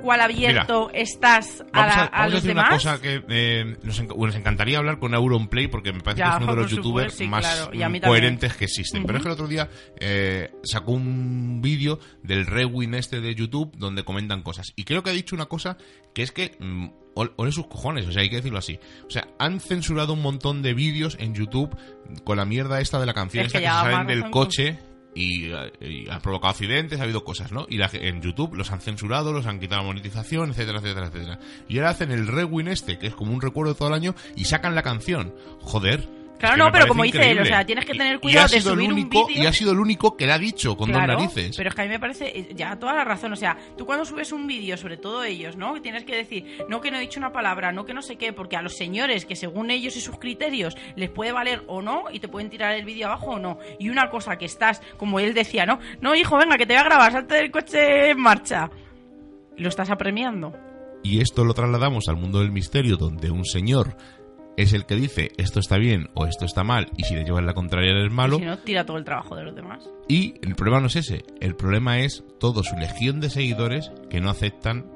cuál abierto estás a, la- a, a los decir demás. una cosa que eh, nos, enc- nos encantaría hablar con Auronplay porque me parece Ya, que es uno de los youtubers sí, más claro, coherentes que existen. Pero es que el otro día eh, sacó un vídeo del Rewin este de YouTube donde comentan cosas. Y creo que ha dicho una cosa que es que... mm, ol- ole sus cojones, o sea, hay que decirlo así. O sea, han censurado un montón de vídeos en YouTube con la mierda esta de la canción Es esta que que, se salen del coche y, eh, y ha provocado accidentes, ha habido cosas, ¿no? Y la en YouTube los han censurado, los han quitado monetización, etcétera, etcétera, etcétera. Y ahora hacen el Rewin este, que es como un recuerdo de todo el año, y sacan la canción. Joder. Claro, no, pero como dice él, o increíble. sea, tienes que tener cuidado de el subir un vídeo. Y ha sido el único que le ha dicho con Claro, dos narices. Pero es que a mí me parece, eh, ya toda la razón, o sea, tú cuando subes un vídeo, sobre todo ellos, ¿no? Que tienes que decir, no que no he dicho una palabra, no que no sé qué, porque a los señores que según ellos y sus criterios les puede valer o no y te pueden tirar el vídeo abajo o no. Y una cosa que estás, como él decía, ¿no? No, hijo, venga, que te voy a grabar, salte del coche en marcha. Lo estás apremiando. Y esto lo trasladamos al mundo del misterio, donde un señor es el que dice esto está bien o esto está mal, y si le llevas la contraria eres malo. Y si no, tira todo el trabajo de los demás. Y el problema no es ese, el problema es toda su legión de seguidores que no aceptan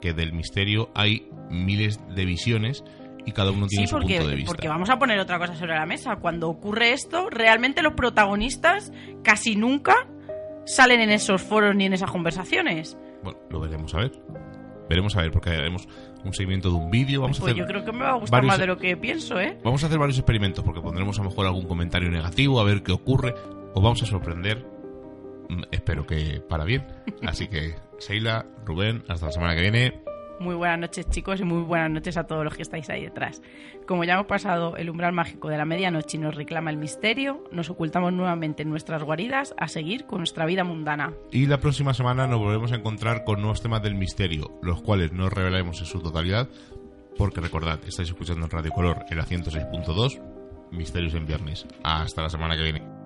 que del misterio hay miles de visiones y cada uno tiene Sí, su punto de vista. porque vamos a poner otra cosa sobre la mesa. Cuando ocurre esto, realmente los protagonistas casi nunca salen en esos foros ni en esas conversaciones. Bueno, lo veremos a ver. Veremos a ver, porque haremos un seguimiento de un vídeo. Vamos a Pues hacer yo creo que me va a gustar varios- más de lo que pienso, ¿eh? Vamos a hacer varios experimentos, porque pondremos a lo mejor algún comentario negativo, a ver qué ocurre. Os vamos a sorprender. Mm, Espero que para bien. Así que, Sheila, Rubén, hasta la semana que viene. Muy buenas noches, chicos, y muy buenas noches a todos los que estáis ahí detrás. Como ya hemos pasado el umbral mágico de la medianoche y nos reclama el misterio, nos ocultamos nuevamente en nuestras guaridas a seguir con nuestra vida mundana. Y la próxima semana nos volvemos a encontrar con nuevos temas del misterio, los cuales no revelaremos en su totalidad, porque recordad, estáis escuchando en Radio Color el 106.2, Misterios en Viernes. Hasta la semana que viene.